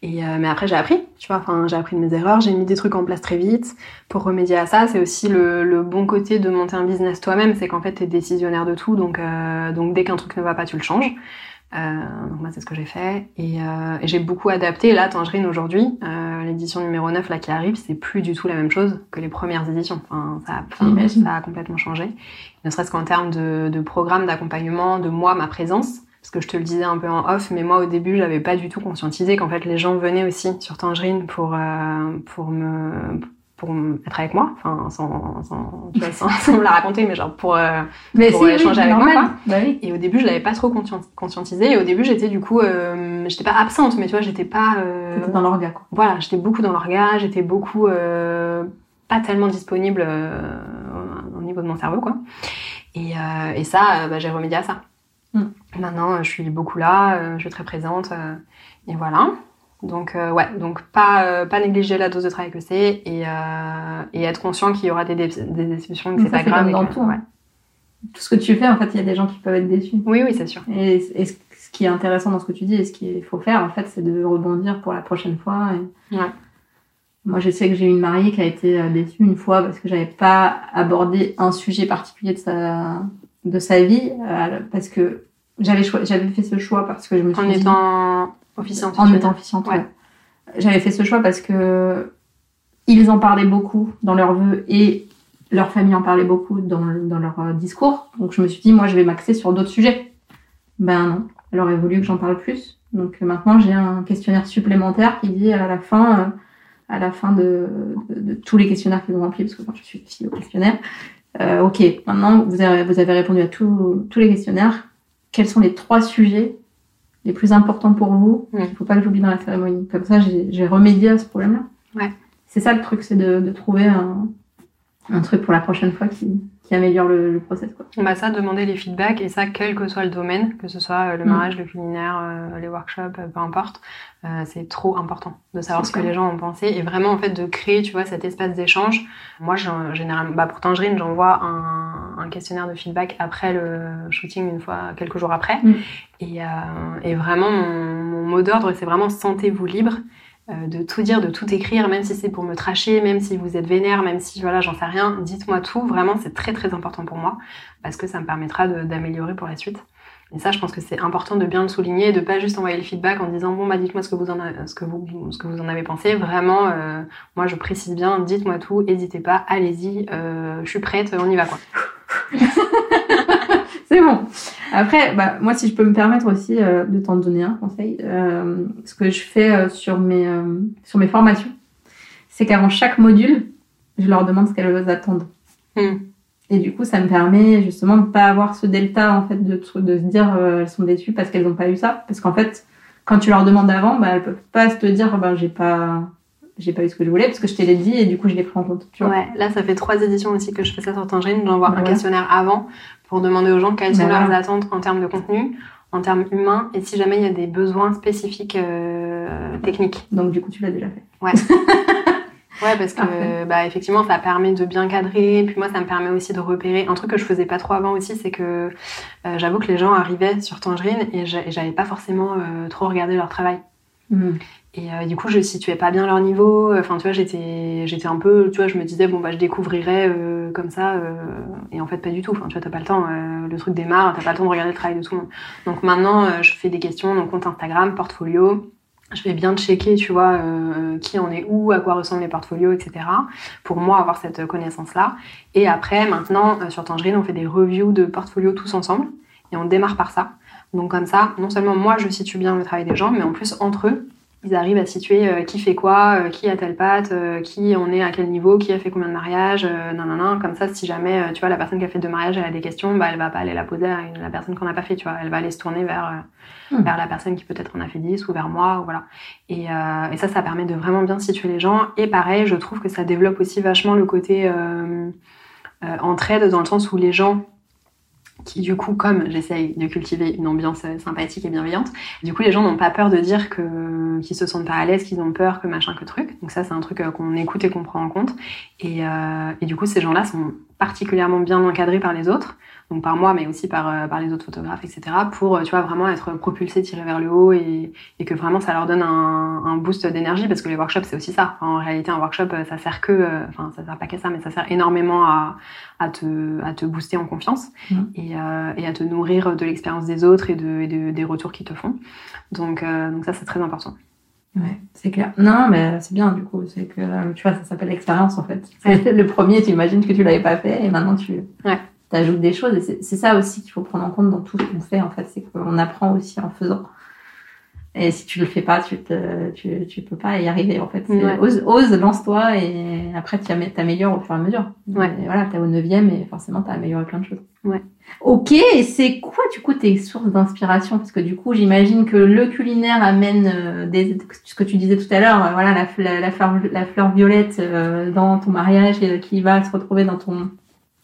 Et euh, mais après, j'ai appris. Tu vois, enfin, j'ai appris de mes erreurs. J'ai mis des trucs en place très vite pour remédier à ça. C'est aussi le, le, bon côté de monter un business toi-même, c'est qu'en fait, t'es décisionnaire de tout. Donc, euh, donc dès qu'un truc ne va pas, tu le changes. Euh, donc moi c'est ce que j'ai fait et, euh, et j'ai beaucoup adapté. Là Tangerine aujourd'hui, euh, l'édition numéro 9 là qui arrive, c'est plus du tout la même chose que les premières éditions. Enfin, ça, a, ça a complètement changé. Ne serait-ce qu'en termes de, de programme d'accompagnement, de moi, ma présence. Parce que je te le disais un peu en off, mais moi au début j'avais pas du tout conscientisé qu'en fait les gens venaient aussi sur Tangerine pour euh, pour me pour être avec moi, enfin sans, sans, tu vois, sans, sans me la raconter, mais genre pour, euh, mais pour échanger avec moi. Quoi. Bah oui. Et au début, je l'avais pas trop conscientisé. Et au début, j'étais du coup, euh, j'étais pas absente, mais tu vois, j'étais pas. Euh, dans l'orga, quoi. Voilà, j'étais beaucoup dans l'orga, j'étais beaucoup euh, pas tellement disponible euh, au niveau de mon cerveau, quoi. Et, euh, et ça, bah, j'ai remédié à ça. Mm. Maintenant, je suis beaucoup là, je suis très présente, et voilà. Donc euh, ouais, donc pas euh, pas négliger la dose de travail que c'est et, euh, et être conscient qu'il y aura des, des déceptions que c'est pas grave. dans tout. Ouais. Tout ce que tu fais, en fait, il y a des gens qui peuvent être déçus. Oui, oui, c'est sûr. Et, et, ce qui est intéressant dans ce que tu dis et ce qu'il faut faire, en fait, c'est de rebondir pour la prochaine fois. Et... Ouais. Moi, je sais que j'ai eu une mariée qui a été euh, déçue une fois parce que j'avais pas abordé un sujet particulier de sa de sa vie euh, parce que j'avais j'avais fait ce choix parce que je me suis en dit étant officiante. En étant officiante ouais. j'avais fait ce choix parce que ils en parlaient beaucoup dans leurs vœux et leur famille en parlait beaucoup dans, dans leur euh, discours. Donc je me suis dit moi je vais m'axer sur d'autres sujets. Ben non. Elle aurait voulu que j'en parle plus. Donc maintenant j'ai un questionnaire supplémentaire qui dit à la fin euh, à la fin de, de, de tous les questionnaires qu'ils ont remplis parce que moi je suis fille au questionnaire. Euh, ok. Maintenant vous avez, vous avez répondu à tous les questionnaires. Quels sont les trois sujets les plus importants pour vous Mm. Il faut pas que j'oublie dans la cérémonie. Comme ça, j'ai j'ai remédié à ce problème-là. Ouais. C'est ça le truc, c'est de, de trouver un, un truc pour la prochaine fois qui, qui améliore le, le process. Quoi. Bah ça, demander les feedbacks et ça, quel que soit le domaine, que ce soit euh, le Mm. mariage, le culinaire, euh, les workshops, euh, peu importe, euh, c'est trop important de savoir ce que les gens ont pensé et vraiment en fait de créer, tu vois, cet espace d'échange. Moi, généralement, bah pour Tangerine, j'envoie un, un questionnaire de feedback après le shooting une fois, quelques jours après. Mm. Et, euh, et vraiment, mon, mon mot d'ordre, c'est vraiment sentez-vous libre de tout dire, de tout écrire, même si c'est pour me tracher, même si vous êtes vénère, même si voilà, j'en sais rien, dites-moi tout. Vraiment, c'est très très important pour moi parce que ça me permettra d'améliorer pour la suite. Et ça, je pense que c'est important de bien le souligner, de pas juste envoyer le feedback en disant bon bah dites-moi ce que vous en ce que vous ce que vous en avez pensé. Vraiment, euh, moi je précise bien, dites-moi tout, n'hésitez pas, allez-y, euh, je suis prête, on y va quoi. C'est bon. Après, bah, moi, si je peux me permettre aussi euh, de t'en donner un conseil, euh, ce que je fais euh, sur, mes, sur mes formations, c'est qu'avant chaque module, je leur demande ce qu'elles attendent. Hmm. Et du coup, ça me permet justement de pas avoir ce delta, en fait, de, de se dire elles sont déçues parce qu'elles n'ont pas eu ça. Parce qu'en fait, quand tu leur demandes avant, bah, elles peuvent pas se te dire, bah, j'ai pas, j'ai pas eu ce que je voulais parce que je t'ai dit et du coup, je l'ai pris en compte. Tu vois. Ouais, là ça fait trois éditions aussi que je fais ça sur Tangerine. J'envoie Bah un ouais. questionnaire avant pour demander aux gens quelles Bah sont leurs voilà. attentes en termes de contenu, en termes humains et si jamais il y a des besoins spécifiques euh, techniques. Donc, du coup, tu l'as déjà fait. Ouais, parce que Parfait. bah, effectivement, ça permet de bien cadrer. Puis moi, ça me permet aussi de repérer. Un truc que je faisais pas trop avant aussi, c'est que euh, j'avoue que les gens arrivaient sur Tangerine et j'a- et j'avais pas forcément euh, trop regardé leur travail. Mhm. Et euh, du coup, je situais pas bien leur niveau. Enfin, tu vois, j'étais, j'étais un peu, tu vois, je me disais bon bah je découvrirais euh, comme ça, euh, et en fait pas du tout. Enfin, tu vois, t'as pas le temps. euh, le truc démarre, t'as pas le temps de regarder le travail de tout le monde. Donc maintenant, je fais des questions, donc compte Instagram, portfolio. Je vais bien checker, tu vois, qui en est où, à quoi ressemblent les portfolios, etc. Pour moi, avoir cette connaissance-là. Et après, maintenant, sur Tangerine, on fait des reviews de portfolios tous ensemble. Et on démarre par ça. Donc comme ça, non seulement moi, je situe bien le travail des gens, mais en plus, entre eux, ils arrivent à situer euh, qui fait quoi, euh, qui a telle patte, euh, qui on est à quel niveau, qui a fait combien de mariages, euh, nan, nan, nan. Comme ça, si jamais, euh, tu vois, la personne qui a fait deux mariages, elle a des questions, bah, elle va pas aller la poser à une- la personne qu'on n'a pas fait, tu vois. Elle va aller se tourner vers, euh, Hmm. vers la personne qui peut-être en a fait 10 ou vers moi, ou voilà. Et, euh, et ça, ça permet de vraiment bien situer les gens. Et pareil, je trouve que ça développe aussi vachement le côté euh, euh, entraide dans le sens où les gens du coup, comme j'essaye de cultiver une ambiance euh, sympathique et bienveillante, du coup les gens n'ont pas peur de dire que qu'ils se sentent pas à l'aise, qu'ils ont peur, que machin, que truc. Donc ça c'est un truc euh, qu'on écoute et qu'on prend en compte. Et, euh, et du coup ces gens-là sont particulièrement bien encadrés par les autres, donc par moi mais aussi par, euh, par les autres photographes, etc. Pour euh, tu vois vraiment être propulsés, tirés vers le haut et, et que vraiment ça leur donne un, un boost d'énergie parce que les workshops c'est aussi ça. En réalité un workshop euh, ça sert que, enfin ça sert pas qu'à ça, mais ça sert énormément à, à te, à te booster en confiance Mhm. et, euh, et à te nourrir de l'expérience des autres et, de, et de- des retours qu'ils te font. Donc, euh, donc ça, c'est très important. Ouais, c'est clair. Non, mais c'est bien du coup. C'est que euh, tu vois, ça s'appelle l'expérience en fait. Le premier, tu imagines que tu l'avais pas fait et maintenant tu Ouais. ajoutes des choses. Et c'est- c'est ça aussi qu'il faut prendre en compte dans tout ce qu'on fait en fait. C'est qu'on apprend aussi en faisant. Et si tu le fais pas, tu te, tu, tu peux pas y arriver en fait. Ouais. Ose, ose, lance-toi et après tu amé- t'améliores au fur et à mesure. Ouais. Et voilà, t'es au neuvième et forcément t'as amélioré plein de choses. Ouais. Ok, et c'est quoi du coup tes sources d'inspiration? Parce que du coup, j'imagine que le culinaire amène euh, des, ce que tu disais tout à l'heure, euh, voilà la, fle- la, fleur, la fleur violette euh, dans ton mariage et qui va se retrouver dans ton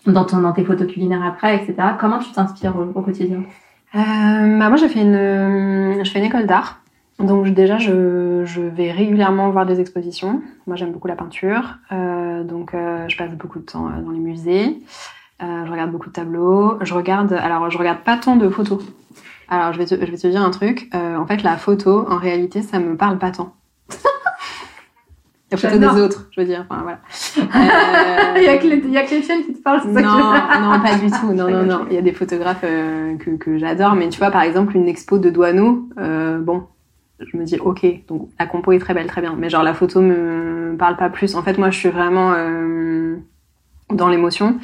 dans ton dans tes photos culinaires après, etc. Comment tu t'inspires au, au quotidien? Euh, bah moi, j'ai fait une, je fais une école d'art. Donc déjà, je, je vais régulièrement voir des expositions. Moi, j'aime beaucoup la peinture. Euh, donc euh, je passe beaucoup de temps euh, dans les musées. Euh, je regarde beaucoup de tableaux. Je regarde, alors je regarde pas tant de photos. Alors je vais te, je vais te dire un truc. En fait, la photo, en réalité, ça me parle pas tant. La photo des autres, je veux dire. Enfin, voilà. Il y a que les, il y a que les tiennes qui te parlent, c'est ça que non, pas du tout. Non, non, non. Il y a des photographes que, que j'adore, mais tu vois, par exemple, une expo de Douaneau, bon, je me dis, ok, donc la compo est très belle, très bien, mais genre la photo me parle pas plus. En fait, moi, je suis vraiment euh, dans l'émotion,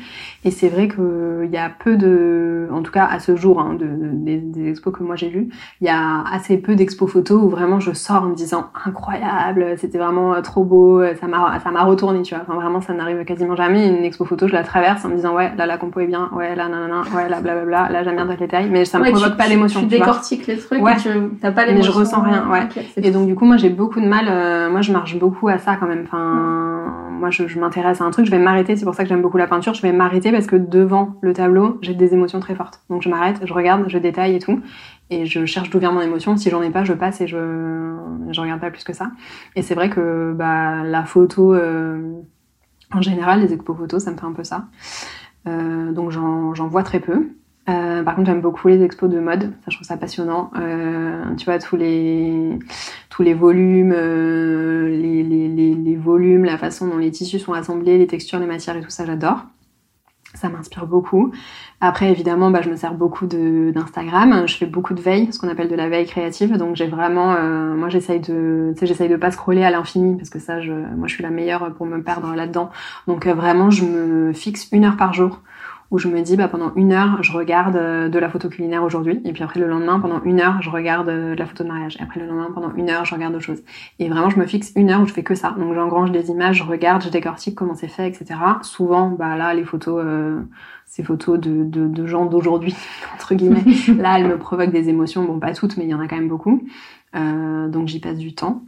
et c'est vrai qu'il y a peu de, en tout cas à ce jour, hein, de, de- des, des expos que moi j'ai vues, il y a assez peu d'expos photos où vraiment je sors en me disant incroyable, c'était vraiment euh, trop beau, ça m'a ça m'a retourné, tu vois. Enfin vraiment ça n'arrive quasiment jamais. Une expo photo, je la traverse en me disant ouais là la compo est bien, ouais là nanana, ouais là blablabla, là j'aime bien tel détail, mais ça me Ouais, provoque tu- pas d'émotion. Tu, décortiques les trucs, Ouais. et tu t'as pas Mais l'émotion. je ressens rien, ouais. Et donc du coup moi j'ai beaucoup de mal, euh, moi je marche beaucoup à ça quand même. Enfin moi je, je m'intéresse à un truc, je vais m'arrêter, c'est pour ça que j'aime beaucoup la peinture, je vais m'arrêter parce que devant le tableau, j'ai des émotions très fortes. Donc je m'arrête, je regarde, je détaille et tout. Et je cherche d'où vient mon émotion. Si j'en ai pas, je passe et je, je regarde pas plus que ça. Et c'est vrai que bah, la photo, euh, en général, les expos photos, ça me fait un peu ça. Euh, donc j'en vois très peu. Euh, par contre, j'aime beaucoup les expos de mode. Ça, je trouve ça passionnant. Tu vois, tous les, tous les volumes, les, les, les, volumes, la façon dont les tissus sont assemblés, les textures, les matières et tout ça, j'adore. Ça m'inspire beaucoup. Après, évidemment, bah, je me sers beaucoup d'Instagram. Je fais beaucoup de veille, ce qu'on appelle de la veille créative. Donc, j'ai vraiment, euh, moi, j'essaye de, tu sais, j'essaye de pas scroller à l'infini parce que ça, je, moi, je suis la meilleure pour me perdre là-dedans. Donc, euh, vraiment, je me fixe une heure par jour où je me dis bah pendant une heure je regarde euh, de la photo culinaire aujourd'hui. Et puis après le lendemain pendant une heure je regarde euh, de la photo de mariage. Et après le lendemain pendant une heure je regarde autre chose. Et vraiment je me fixe une heure où je fais que ça. Donc j'engrange des images je regarde je décortique comment c'est fait etc souvent bah là les photos euh, ces photos de, de, de gens d'aujourd'hui entre guillemets là elles me provoquent des émotions. Bon pas toutes mais il y en a quand même beaucoup. Euh, donc j'y passe du temps.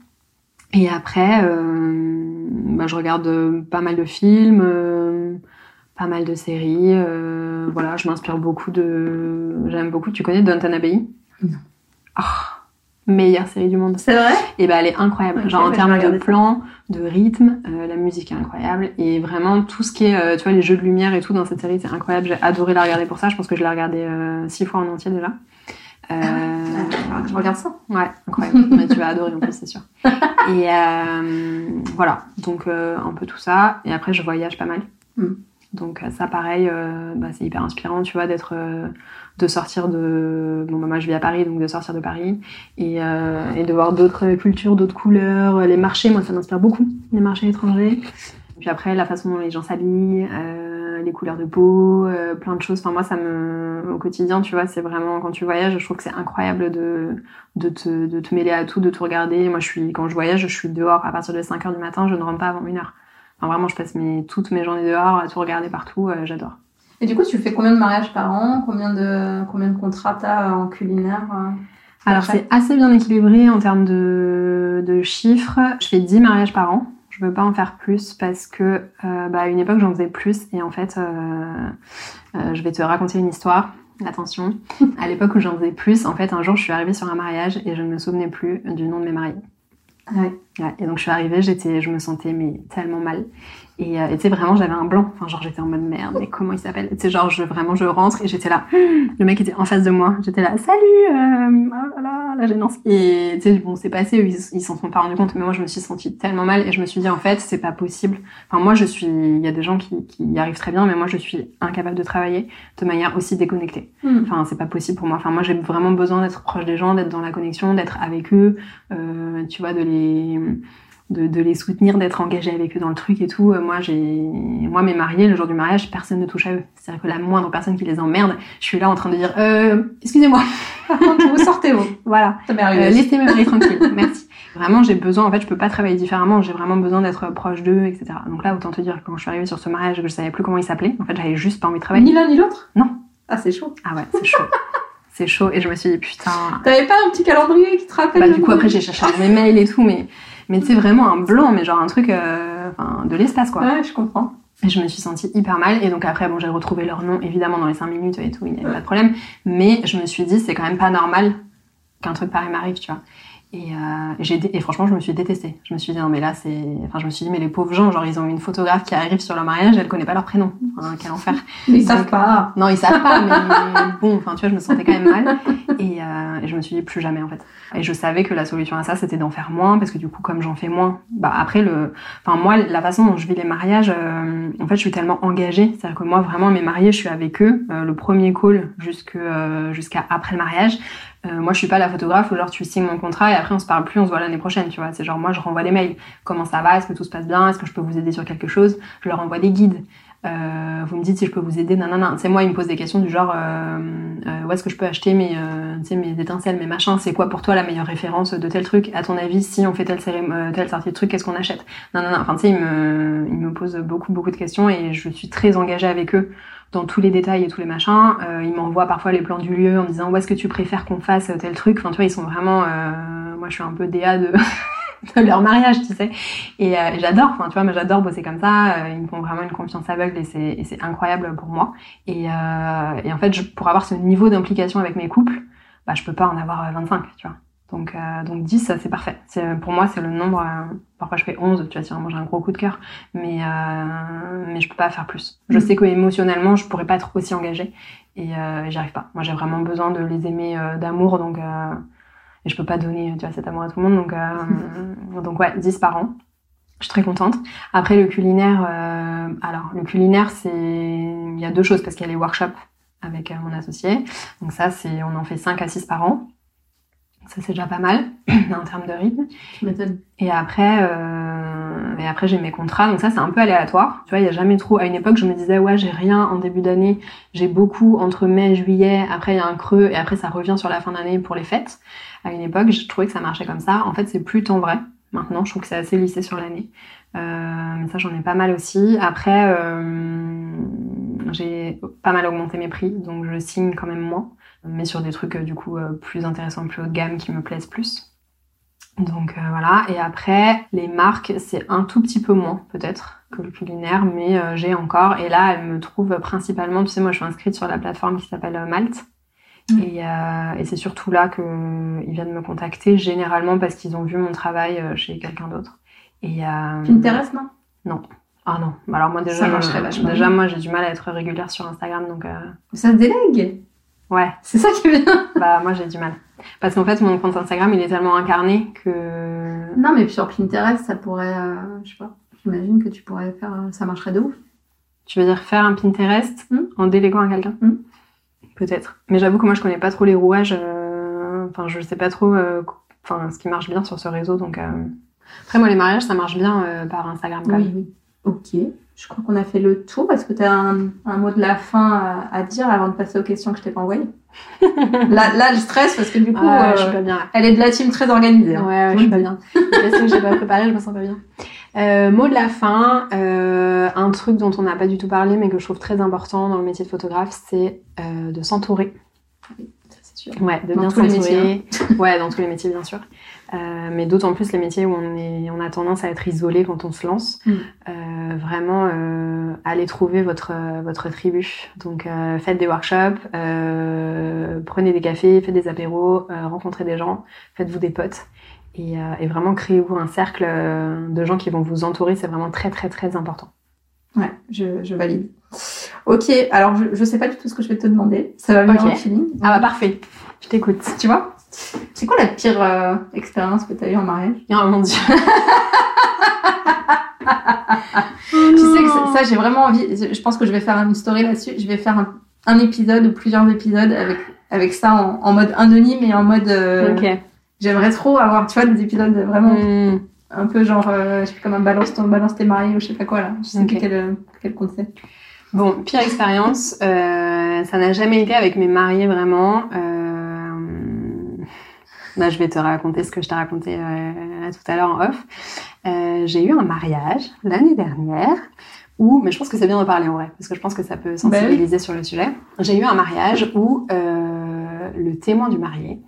Et après euh, bah, je regarde pas mal de films pas mal de séries. Euh, voilà, je m'inspire beaucoup de. J'aime beaucoup. Tu connais Downton Abbey? Non. Oh, meilleure série du monde. C'est vrai? Et ben elle est incroyable. Genre en bah, termes de plan, de rythme, euh, la musique est incroyable et vraiment tout ce qui est, euh, tu vois, les jeux de lumière et tout dans cette série, c'est incroyable. J'ai adoré la regarder pour ça. Je pense que je l'ai regardée euh, six fois en entier déjà. Ah ouais. je regarde ça? Ouais, incroyable. Mais tu vas adorer en plus, c'est sûr. Et voilà, donc un peu tout ça. Et après, je voyage pas mal. Mm. Donc ça, pareil, euh, bah, c'est hyper inspirant, tu vois, d'être, euh, de sortir de. Bon, bah, moi je vis à Paris, donc de sortir de Paris et, euh, et de voir d'autres cultures, d'autres couleurs, les marchés. Moi, ça m'inspire beaucoup, les marchés étrangers. Puis après, la façon dont les gens s'habillent, les couleurs de peau, plein de choses. Enfin, moi, ça me, au quotidien, tu vois, c'est vraiment quand tu voyages, je trouve que c'est incroyable de de te, de te mêler à tout, de tout regarder. Moi, je suis quand je voyage, je suis dehors à partir de 5 heures du matin, je ne rentre pas avant une heure vraiment, je passe mes, toutes mes journées dehors à tout regarder partout. Euh, j'adore. Et du coup, tu fais combien de mariages par an? Combien de, combien de contrats t'as en culinaire euh, Alors, c'est assez bien équilibré en termes de, de chiffres. Je fais 10 mariages par an. Je veux pas en faire plus parce que euh, bah, à une époque j'en faisais plus et en fait je vais te raconter une histoire. Attention, à l'époque où j'en faisais plus, en fait un jour je suis arrivée sur un mariage et je ne me souvenais plus du nom de mes mariés. Ouais, et donc je suis arrivée, j'étais, je me sentais mais tellement mal. Et euh, tu sais vraiment j'avais un blanc. Enfin genre j'étais en mode merde. Mais comment il s'appelle? Tu sais genre je vraiment je rentre et j'étais là. Le mec était en face de moi. J'étais là salut. Euh, oh là là la gênance. Et tu sais bon c'est passé. Ils, ils s'en sont pas rendus compte. Mais moi je me suis sentie tellement mal et je me suis dit en fait c'est pas possible. Enfin moi je suis. Il y a des gens qui, qui y arrivent très bien mais moi je suis incapable de travailler de manière aussi déconnectée. Mm. Enfin c'est pas possible pour moi. Enfin moi j'ai vraiment besoin d'être proche des gens, d'être dans la connexion, d'être avec eux. Euh, tu vois de les de, de, les soutenir, d'être engagé avec eux dans le truc et tout. Euh, moi, j'ai, moi, mes mariés, le jour du mariage, personne ne touche à eux. C'est-à-dire que la moindre personne qui les emmerde, je suis là en train de dire, euh, excusez-moi. Vous sortez vous. Voilà. Ça m'est Euh, arrivé. laissez-moi marier tranquille. Merci. Vraiment, j'ai besoin, en fait, je peux pas travailler différemment. J'ai vraiment besoin d'être proche d'eux, etc. Donc là, autant te dire que quand je suis arrivée sur ce mariage, que je savais plus comment il s'appelait. En fait, j'avais juste pas envie de travailler. Ni l'un ni l'autre? Non. Ah, c'est chaud. Ah ouais, c'est chaud. c'est chaud. Et je me suis dit, putain, T'avais pas un petit calendrier qui te rappelle Bah, du coup, après, j'ai cherché mes mails et tout, mais, mais tu sais, vraiment un blanc, mais genre un truc, euh, enfin, de l'espace, quoi. Ouais, je comprends. Et je me suis sentie hyper mal. Et donc après, bon, j'ai retrouvé leur nom, évidemment, dans les 5 minutes et tout, il n'y avait pas de problème. Mais je me suis dit, c'est quand même pas normal qu'un truc pareil m'arrive, tu vois. Et, euh, j'ai dé- et franchement, je me suis détestée. Je me suis dit, non, mais là, c'est. Enfin, je me suis dit, mais les pauvres gens, genre, ils ont une photographe qui arrive sur leur mariage, elle connaît pas leur prénom. Enfin, quel enfer. Ils savent Donc, pas. Non, ils savent pas, mais bon, enfin, tu vois, je me sentais quand même mal. Et, euh, et je me suis dit, plus jamais, en fait. Et je savais que la solution à ça, c'était d'en faire moins, parce que du coup, comme j'en fais moins, bah, après, le, enfin, moi, la façon dont je vis les mariages, euh, en fait, je suis tellement engagée. C'est-à-dire que moi, vraiment, mes mariés, je suis avec eux, euh, le premier call jusque, euh, jusqu'à après le mariage. Euh, moi, je suis pas la photographe où genre tu signes mon contrat et après on se parle plus, on se voit l'année prochaine, tu vois. C'est genre moi, je renvoie des mails. Comment ça va? Est-ce que tout se passe bien? Est-ce que je peux vous aider sur quelque chose? Je leur envoie des guides. Euh, vous me dites si je peux vous aider, nanana. C'est moi, ils me posent des questions du genre euh, où est-ce que je peux acheter mes, mes étincelles, mes machins? C'est quoi pour toi la meilleure référence de tel truc? À ton avis, si on fait telle, telle sortie de truc, qu'est-ce qu'on achète? Nanana. Enfin, tu sais, ils me, ils me posent beaucoup, beaucoup de questions et je suis très engagée avec eux dans tous les détails et tous les machins. Euh, ils m'envoient parfois les plans du lieu en disant où est-ce que tu préfères qu'on fasse tel truc? Enfin, tu vois, ils sont vraiment. euh, moi, je suis un peu DA de leur mariage, tu sais. Et, euh, j'adore, enfin, tu vois, moi j'adore bosser comme ça. Euh, ils me font vraiment une confiance aveugle et c'est, incroyable pour moi. Et, et en fait, pour avoir ce niveau d'implication avec mes couples, bah, je peux pas en avoir 25, tu vois. Donc, euh, donc 10, c'est parfait. C'est, pour moi, c'est le nombre. Euh, parfois, je fais 11, tu vois, si vraiment j'ai un gros coup de cœur. Mais, euh, mais je peux pas faire plus. Je mm. sais que émotionnellement, je pourrais pas être aussi engagée. Et euh, j'y arrive pas. Moi, j'ai vraiment besoin de les aimer euh, d'amour. Donc, euh, et je peux pas donner tu vois, cet amour à tout le monde. Donc, donc ouais, 10 par an. Je suis très contente. Après, le culinaire. alors, le culinaire, c'est. Il y a deux choses parce qu'il y a les workshops avec mon associé. Donc, ça, c'est on en fait 5 à 6 par an. Ça, c'est déjà pas mal en termes de rythme. Et après, euh, et après j'ai mes contrats. Donc ça, c'est un peu aléatoire. Tu vois, il y a jamais trop. À une époque, je me disais ouais, j'ai rien en début d'année. J'ai beaucoup entre mai, juillet. Après, il y a un creux et après, ça revient sur la fin d'année pour les fêtes. À une époque, je trouvais que ça marchait comme ça. En fait, c'est plus tant vrai. Maintenant, je trouve que c'est assez lissé sur l'année. Euh, mais ça, j'en ai pas mal aussi. Après, euh, j'ai pas mal augmenté mes prix, donc je signe quand même moins mais sur des trucs euh, du coup euh, plus intéressants, plus haut de gamme qui me plaisent plus. Donc euh, voilà, et après les marques c'est un tout petit peu moins peut-être que le culinaire, mais j'ai encore. Et là elle me trouve principalement, tu sais moi je suis inscrite sur la plateforme qui s'appelle Malte. Mm. Et, et c'est surtout là qu'ils viennent me contacter, généralement parce qu'ils ont vu mon travail chez quelqu'un d'autre. Et Pinterest non Non. Ah non. Alors moi déjà, déjà moi j'ai du mal à être régulière sur Instagram donc. Ça se délègue. Ouais. C'est ça qui est bien. bah, moi, j'ai du mal. Parce qu'en fait, mon compte Instagram, il est tellement incarné que. Non, mais sur Pinterest, ça pourrait. Euh, je sais pas. J'imagine que tu pourrais faire. Euh, ça marcherait de ouf. Tu veux dire faire un Pinterest hmm en déléguant à quelqu'un hmm Peut-être. Mais j'avoue que moi, je connais pas trop les rouages. Euh, enfin, je sais pas trop. Enfin, ce qui marche bien sur ce réseau. Donc. Après, moi, les mariages, ça marche bien par Instagram quand oui, Oui. Ok. Je crois qu'on a fait le tour. Est-ce que tu as un, mot de la fin à, dire avant de passer aux questions que je t'ai pas envoyées? Là, là, je stresse parce que du coup, euh, je suis pas bien. elle est de la team très organisée. Hein. Ouais, je suis pas bien. Parce que j'ai pas préparé, je me sens pas bien. Euh, mot de la fin, euh, un truc dont on n'a pas du tout parlé, mais que je trouve très important dans le métier de photographe, c'est euh, de s'entourer. C'est sûr. Ouais, de bien s'entourer. Hein. ouais, dans tous les métiers, bien sûr. Euh, mais d'autant plus les métiers où on, est, on a tendance à être isolé quand on se lance. Mm. Euh, vraiment, euh, allez trouver votre, votre tribu. Donc, euh, faites des workshops, euh, prenez des cafés, faites des apéros, rencontrez des gens, faites-vous des potes. Et, et vraiment, créez-vous un cercle de gens qui vont vous entourer. C'est vraiment très, très, très important. Ouais, je, je valide. Ok, alors je, je sais pas du tout ce que je vais te demander. Ça va venir okay. feeling. Ah bah parfait. Je t'écoute. Tu vois? C'est quoi la pire euh, expérience que tu as eue en mariage? Oh mon dieu Tu sais que ça, j'ai vraiment envie. Je pense que je vais faire une story là-dessus. Je vais faire un, épisode ou plusieurs épisodes avec, avec ça en, mode anonyme et en mode. Euh, j'aimerais trop avoir, tu vois, des épisodes vraiment. Hmm. Un peu genre, euh, je sais comme un balance, ton, balance tes mariés ou je sais pas quoi là. Je sais plus quel, quel concept. Bon, pire expérience, ça n'a jamais été avec mes mariés vraiment. Bah, je vais te raconter ce que je t'ai raconté euh, tout à l'heure en off. Euh, j'ai eu un mariage l'année dernière où, mais je pense que c'est bien de parler en vrai, parce que je pense que ça peut sensibiliser bah sur le sujet. J'ai eu un mariage où euh, le témoin du marié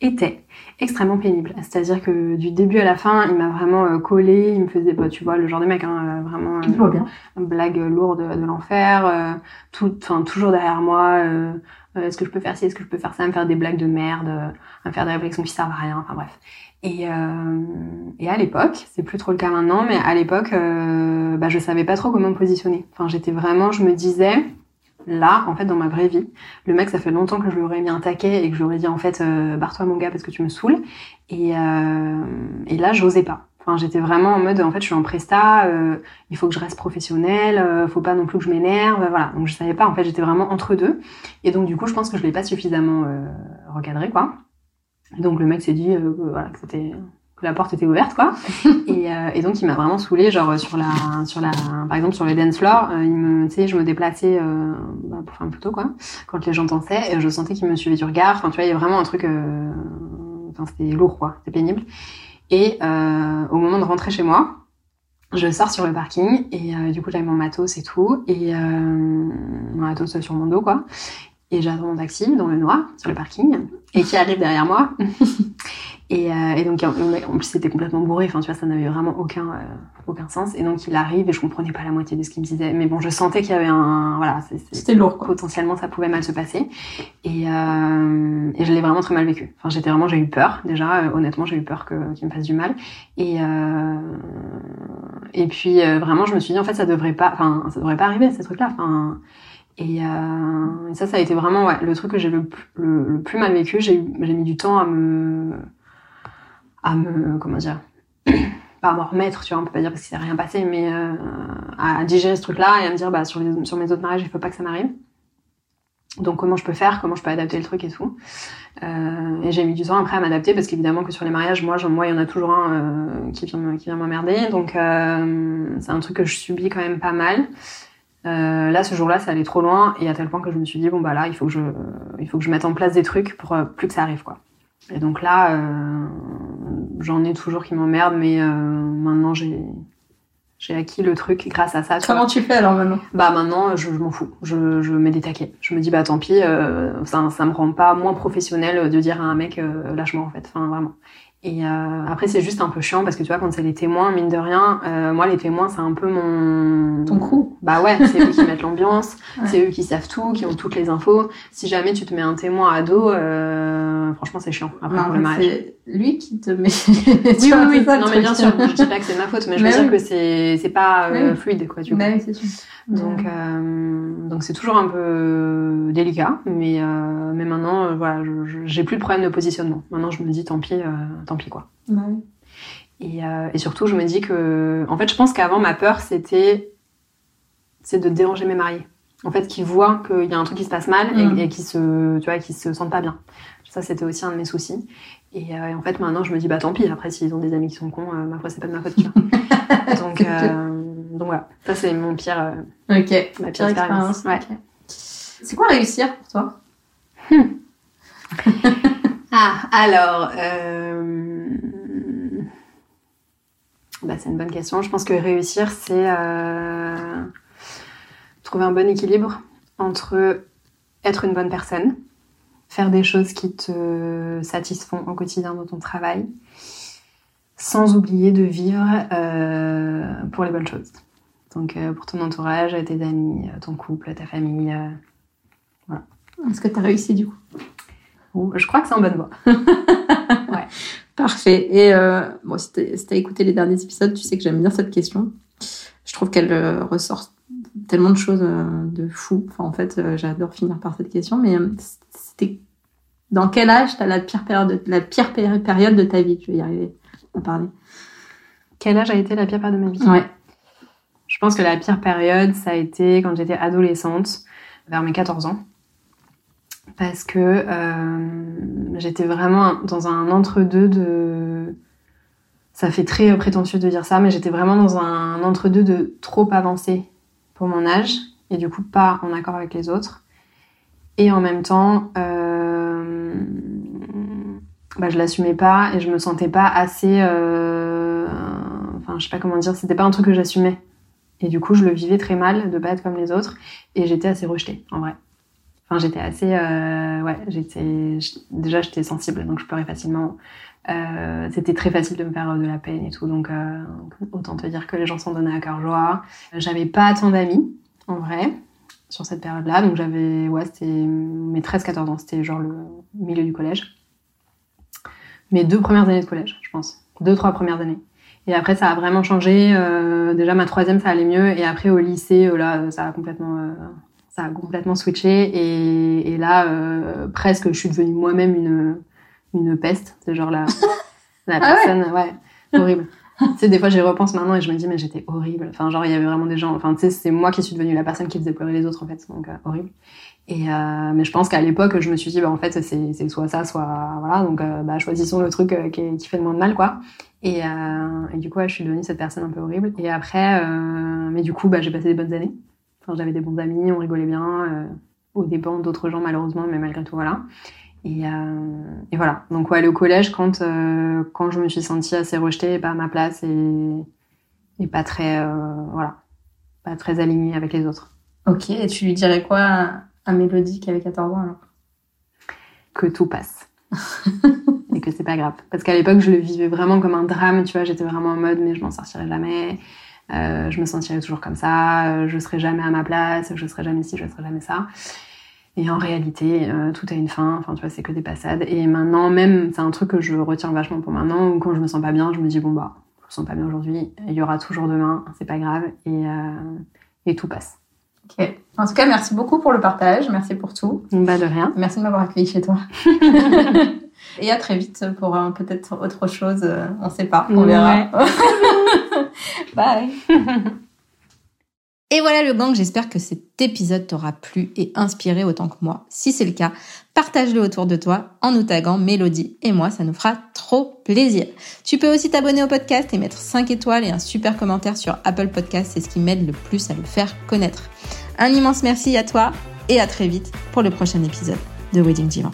était extrêmement pénible. C'est-à-dire que du début à la fin, il m'a vraiment collé, il me faisait, bah, tu vois, le genre de mec, hein, vraiment une blague lourde de, l'enfer, tout, toujours derrière moi. Est-ce que je peux faire ci, est-ce que je peux faire ça, me faire des blagues de merde, à me faire des réflexions qui servent à rien. Enfin bref. Et, et à l'époque, c'est plus trop le cas maintenant, mais à l'époque, euh, bah, je savais pas trop comment me positionner. Enfin, j'étais vraiment, je me disais, là, en fait, dans ma vraie vie, le mec, ça fait longtemps que je lui aurais mis un taquet et que je lui aurais dit, en fait, euh, barre-toi mon gars parce que tu me saoules. Et, euh, et là, j'osais pas. Enfin, j'étais vraiment en mode, en fait, je suis en presta, euh, il faut que je reste professionnelle, euh, faut pas non plus que je m'énerve, voilà. Donc, je savais pas, en fait, j'étais vraiment entre deux. Et donc, du coup, je pense que je l'ai pas suffisamment euh, recadré, quoi. Donc, le mec s'est dit, euh, voilà, que c'était que la porte était ouverte quoi et, euh, et donc il m'a vraiment saoulé genre sur la sur la par exemple sur les dance floor euh, il me tu sais je me déplaçais euh, bah, pour faire une photo quoi quand les gens dansaient et je sentais qu'il me suivait du regard enfin tu vois il y a vraiment un truc euh, enfin c'était lourd quoi c'était pénible et euh, au moment de rentrer chez moi je sors sur le parking et du coup j'avais mon matos et tout. Et mon matos sur mon dos quoi. Et j'attends mon taxi dans le noir sur le parking et qui arrive derrière moi Et, euh, et donc, en plus, c'était complètement bourré. Enfin, tu vois, ça n'avait vraiment aucun, euh, aucun sens. Et donc, il arrive et je comprenais pas la moitié de ce qu'il me disait. Mais bon, je sentais qu'il y avait un, voilà, c'était lourd. Quoi. Potentiellement, ça pouvait mal se passer. Et, euh, et je l'ai vraiment très mal vécu. Enfin, j'étais vraiment, j'ai eu peur. Déjà, euh, honnêtement, j'ai eu peur que qu'il me fasse du mal. Et euh, et puis vraiment, je me suis dit en fait, ça devrait pas, enfin, ça devrait pas arriver ces trucs-là. Enfin. Et, euh, ça, ça a été vraiment ouais, le truc que j'ai le, le, le, plus mal vécu. J'ai mis du temps à me à me comment dire pas à m'en remettre tu vois on peut pas dire parce qu'il s'est rien passé mais euh, à digérer ce truc là et à me dire bah sur les mes autres mariages il faut pas que ça m'arrive. Donc comment je peux faire comment je peux adapter le truc et tout. Euh, et j'ai mis du temps après à m'adapter parce qu'évidemment que sur les mariages moi moi il y en a toujours un euh, qui vient m'emmerder. Donc euh, c'est un truc que je subis quand même pas mal. Euh, là, ce jour-là, ça allait trop loin et à tel point que je me suis dit bon bah là, il faut que je, il faut que je mette en place des trucs pour plus que ça arrive quoi. Et donc là, euh, j'en ai toujours qui m'emmerdent, mais euh, maintenant j'ai j'ai acquis le truc grâce à ça. Comment tu fais alors maintenant? Bah maintenant, je, je m'en fous. Je, je mets des taquets. Je me dis bah tant pis, euh, ça, ça me rend pas moins professionnel de dire à un mec euh, lâche-moi en fait. Enfin vraiment. Et euh, après, c'est juste un peu chiant parce que tu vois, quand c'est les témoins, mine de rien, euh, moi, les témoins, c'est un peu mon. Ton crew Bah ouais, c'est eux qui mettent l'ambiance, c'est eux qui savent tout, qui ont toutes les infos. Si jamais tu te mets un témoin à dos, euh, franchement, c'est chiant. Après, non, C'est lui qui te met. oui, oui, oui. non, mais bien sûr, je dis pas que c'est ma faute, mais je veux dire que c'est, c'est pas euh, fluide, quoi. Bah oui, c'est sûr. Donc, euh, donc c'est toujours un peu délicat, mais euh, mais maintenant, euh, voilà, j'ai plus de problème de positionnement. Maintenant, je me dis tant pis, euh, tant pis quoi. Bah oui. Et, euh, et surtout, je me dis que, en fait, je pense qu'avant ma peur, c'était c'est de déranger mes mariés. En fait, qu'ils voient qu'il y a un truc qui se passe mal et, mmh. et qui se, tu vois, qui se sentent pas bien. Ça, c'était aussi un de mes soucis. Et, et, en fait, maintenant, je me dis bah tant pis. Après, s'ils ont des amis qui sont cons, ma foi, c'est pas de ma faute. Tu vois. donc donc voilà, ça c'est mon pire. Euh, ok. Ma pire, expérience. Ouais. Okay. C'est quoi réussir pour toi? Hmm. Ah, alors. Euh... Bah, c'est une bonne question. Je pense que réussir, c'est euh... trouver un bon équilibre entre être une bonne personne, faire des choses qui te satisfont au quotidien dans ton travail, sans oublier de vivre euh, pour les bonnes choses. Donc euh, pour ton entourage, tes amis, euh, ton couple, ta famille. Euh, voilà. Est-ce que tu as réussi du coup? Je crois que c'est en bonne voie. ouais. Parfait. Et bon, si tu as écouté les derniers épisodes, tu sais que j'aime bien cette question. Je trouve qu'elle ressort tellement de choses de fou. Enfin, en fait, j'adore finir par cette question. Mais c'était dans quel âge tu as la pire période, de, la pire période de ta vie? Tu vas y arriver à parler. Quel âge a été la pire période de ma vie? Ouais. Je pense que la pire période, ça a été quand j'étais adolescente, vers mes 14 ans. Parce que euh, j'étais vraiment dans un entre-deux de... Ça fait très prétentieux de dire ça, mais j'étais vraiment dans un entre-deux de trop avancé pour mon âge, et du coup pas en accord avec les autres. Et en même temps, euh, bah, je l'assumais pas et je me sentais pas assez... Euh, enfin, je sais pas comment dire, c'était pas un truc que j'assumais. Et du coup, je le vivais très mal de pas être comme les autres. Et j'étais assez rejetée, en vrai. Enfin, j'étais assez, euh, ouais, j'étais, déjà, j'étais sensible, donc je pleurais facilement. Euh, c'était très facile de me faire de la peine et tout, donc euh, autant te dire que les gens s'en donnaient à cœur joie. J'avais pas tant d'amis, en vrai, sur cette période-là, donc j'avais, ouais, c'était mes 13-14 ans, c'était genre le milieu du collège. Mes deux premières années de collège, je pense. Deux, trois premières années. Et après, ça a vraiment changé. Euh, déjà, ma troisième, ça allait mieux. Et après, au lycée, euh, là, ça a complètement, euh, ça a complètement switché. Et, et là, euh, presque, je suis devenue moi-même une, une peste. C'est genre la, la Ah personne, ouais, horrible. Sais, des fois, j'y repense maintenant et je me dis, mais j'étais horrible. Enfin, genre, il y avait vraiment des gens. Enfin, tu sais, c'est moi qui suis devenue la personne qui faisait pleurer les autres, en fait. Donc, horrible. Et euh, mais je pense qu'à l'époque, je me suis dit, bah, en fait, c'est, c'est soit ça, soit voilà. Donc, euh, bah, choisissons le truc euh, qui, qui, fait le moins de mal, quoi. Et, euh, et du coup, je suis devenue cette personne un peu horrible. Et après, euh, mais du coup, bah, j'ai passé des bonnes années. Enfin, j'avais des bons amis, on rigolait bien, euh, aux dépens d'autres gens malheureusement, mais malgré tout, voilà. Et, et voilà. Donc, ouais, le collège, quand quand je me suis sentie assez rejetée, pas à ma place et et pas très voilà, pas très alignée avec les autres. Ok. Et tu lui dirais quoi à Mélodie qui avait 14 ans alors? Que tout passe. et que c'est pas grave. Parce qu'à l'époque, je le vivais vraiment comme un drame, tu vois, j'étais vraiment en mode, mais je m'en sortirai jamais. Euh, je me sentirai toujours comme ça, euh, je serai jamais à ma place, je serai jamais ci, je serai jamais ça. Et en réalité, euh, tout a une fin. Enfin, tu vois, c'est que des passades. Et maintenant, même, c'est un truc que je retiens vachement pour maintenant. Où quand je me sens pas bien, je me dis bon bah, je me sens pas bien aujourd'hui. Il y aura toujours demain. C'est pas grave. Et et tout passe. Ok. En tout cas, merci beaucoup pour le partage. Merci pour tout. Bah de rien. Merci de m'avoir accueilli chez toi. et à très vite pour peut-être autre chose. On sait pas. On verra. Bye. Et voilà le gang, j'espère que cet épisode t'aura plu et inspiré autant que moi. Si c'est le cas, partage-le autour de toi en nous taguant Mélodie et moi, ça nous fera trop plaisir. Tu peux aussi t'abonner au podcast et mettre 5 étoiles et un super commentaire sur Apple Podcast, c'est ce qui m'aide le plus à le faire connaître. Un immense merci à toi et à très vite pour le prochain épisode de Wedding Divan.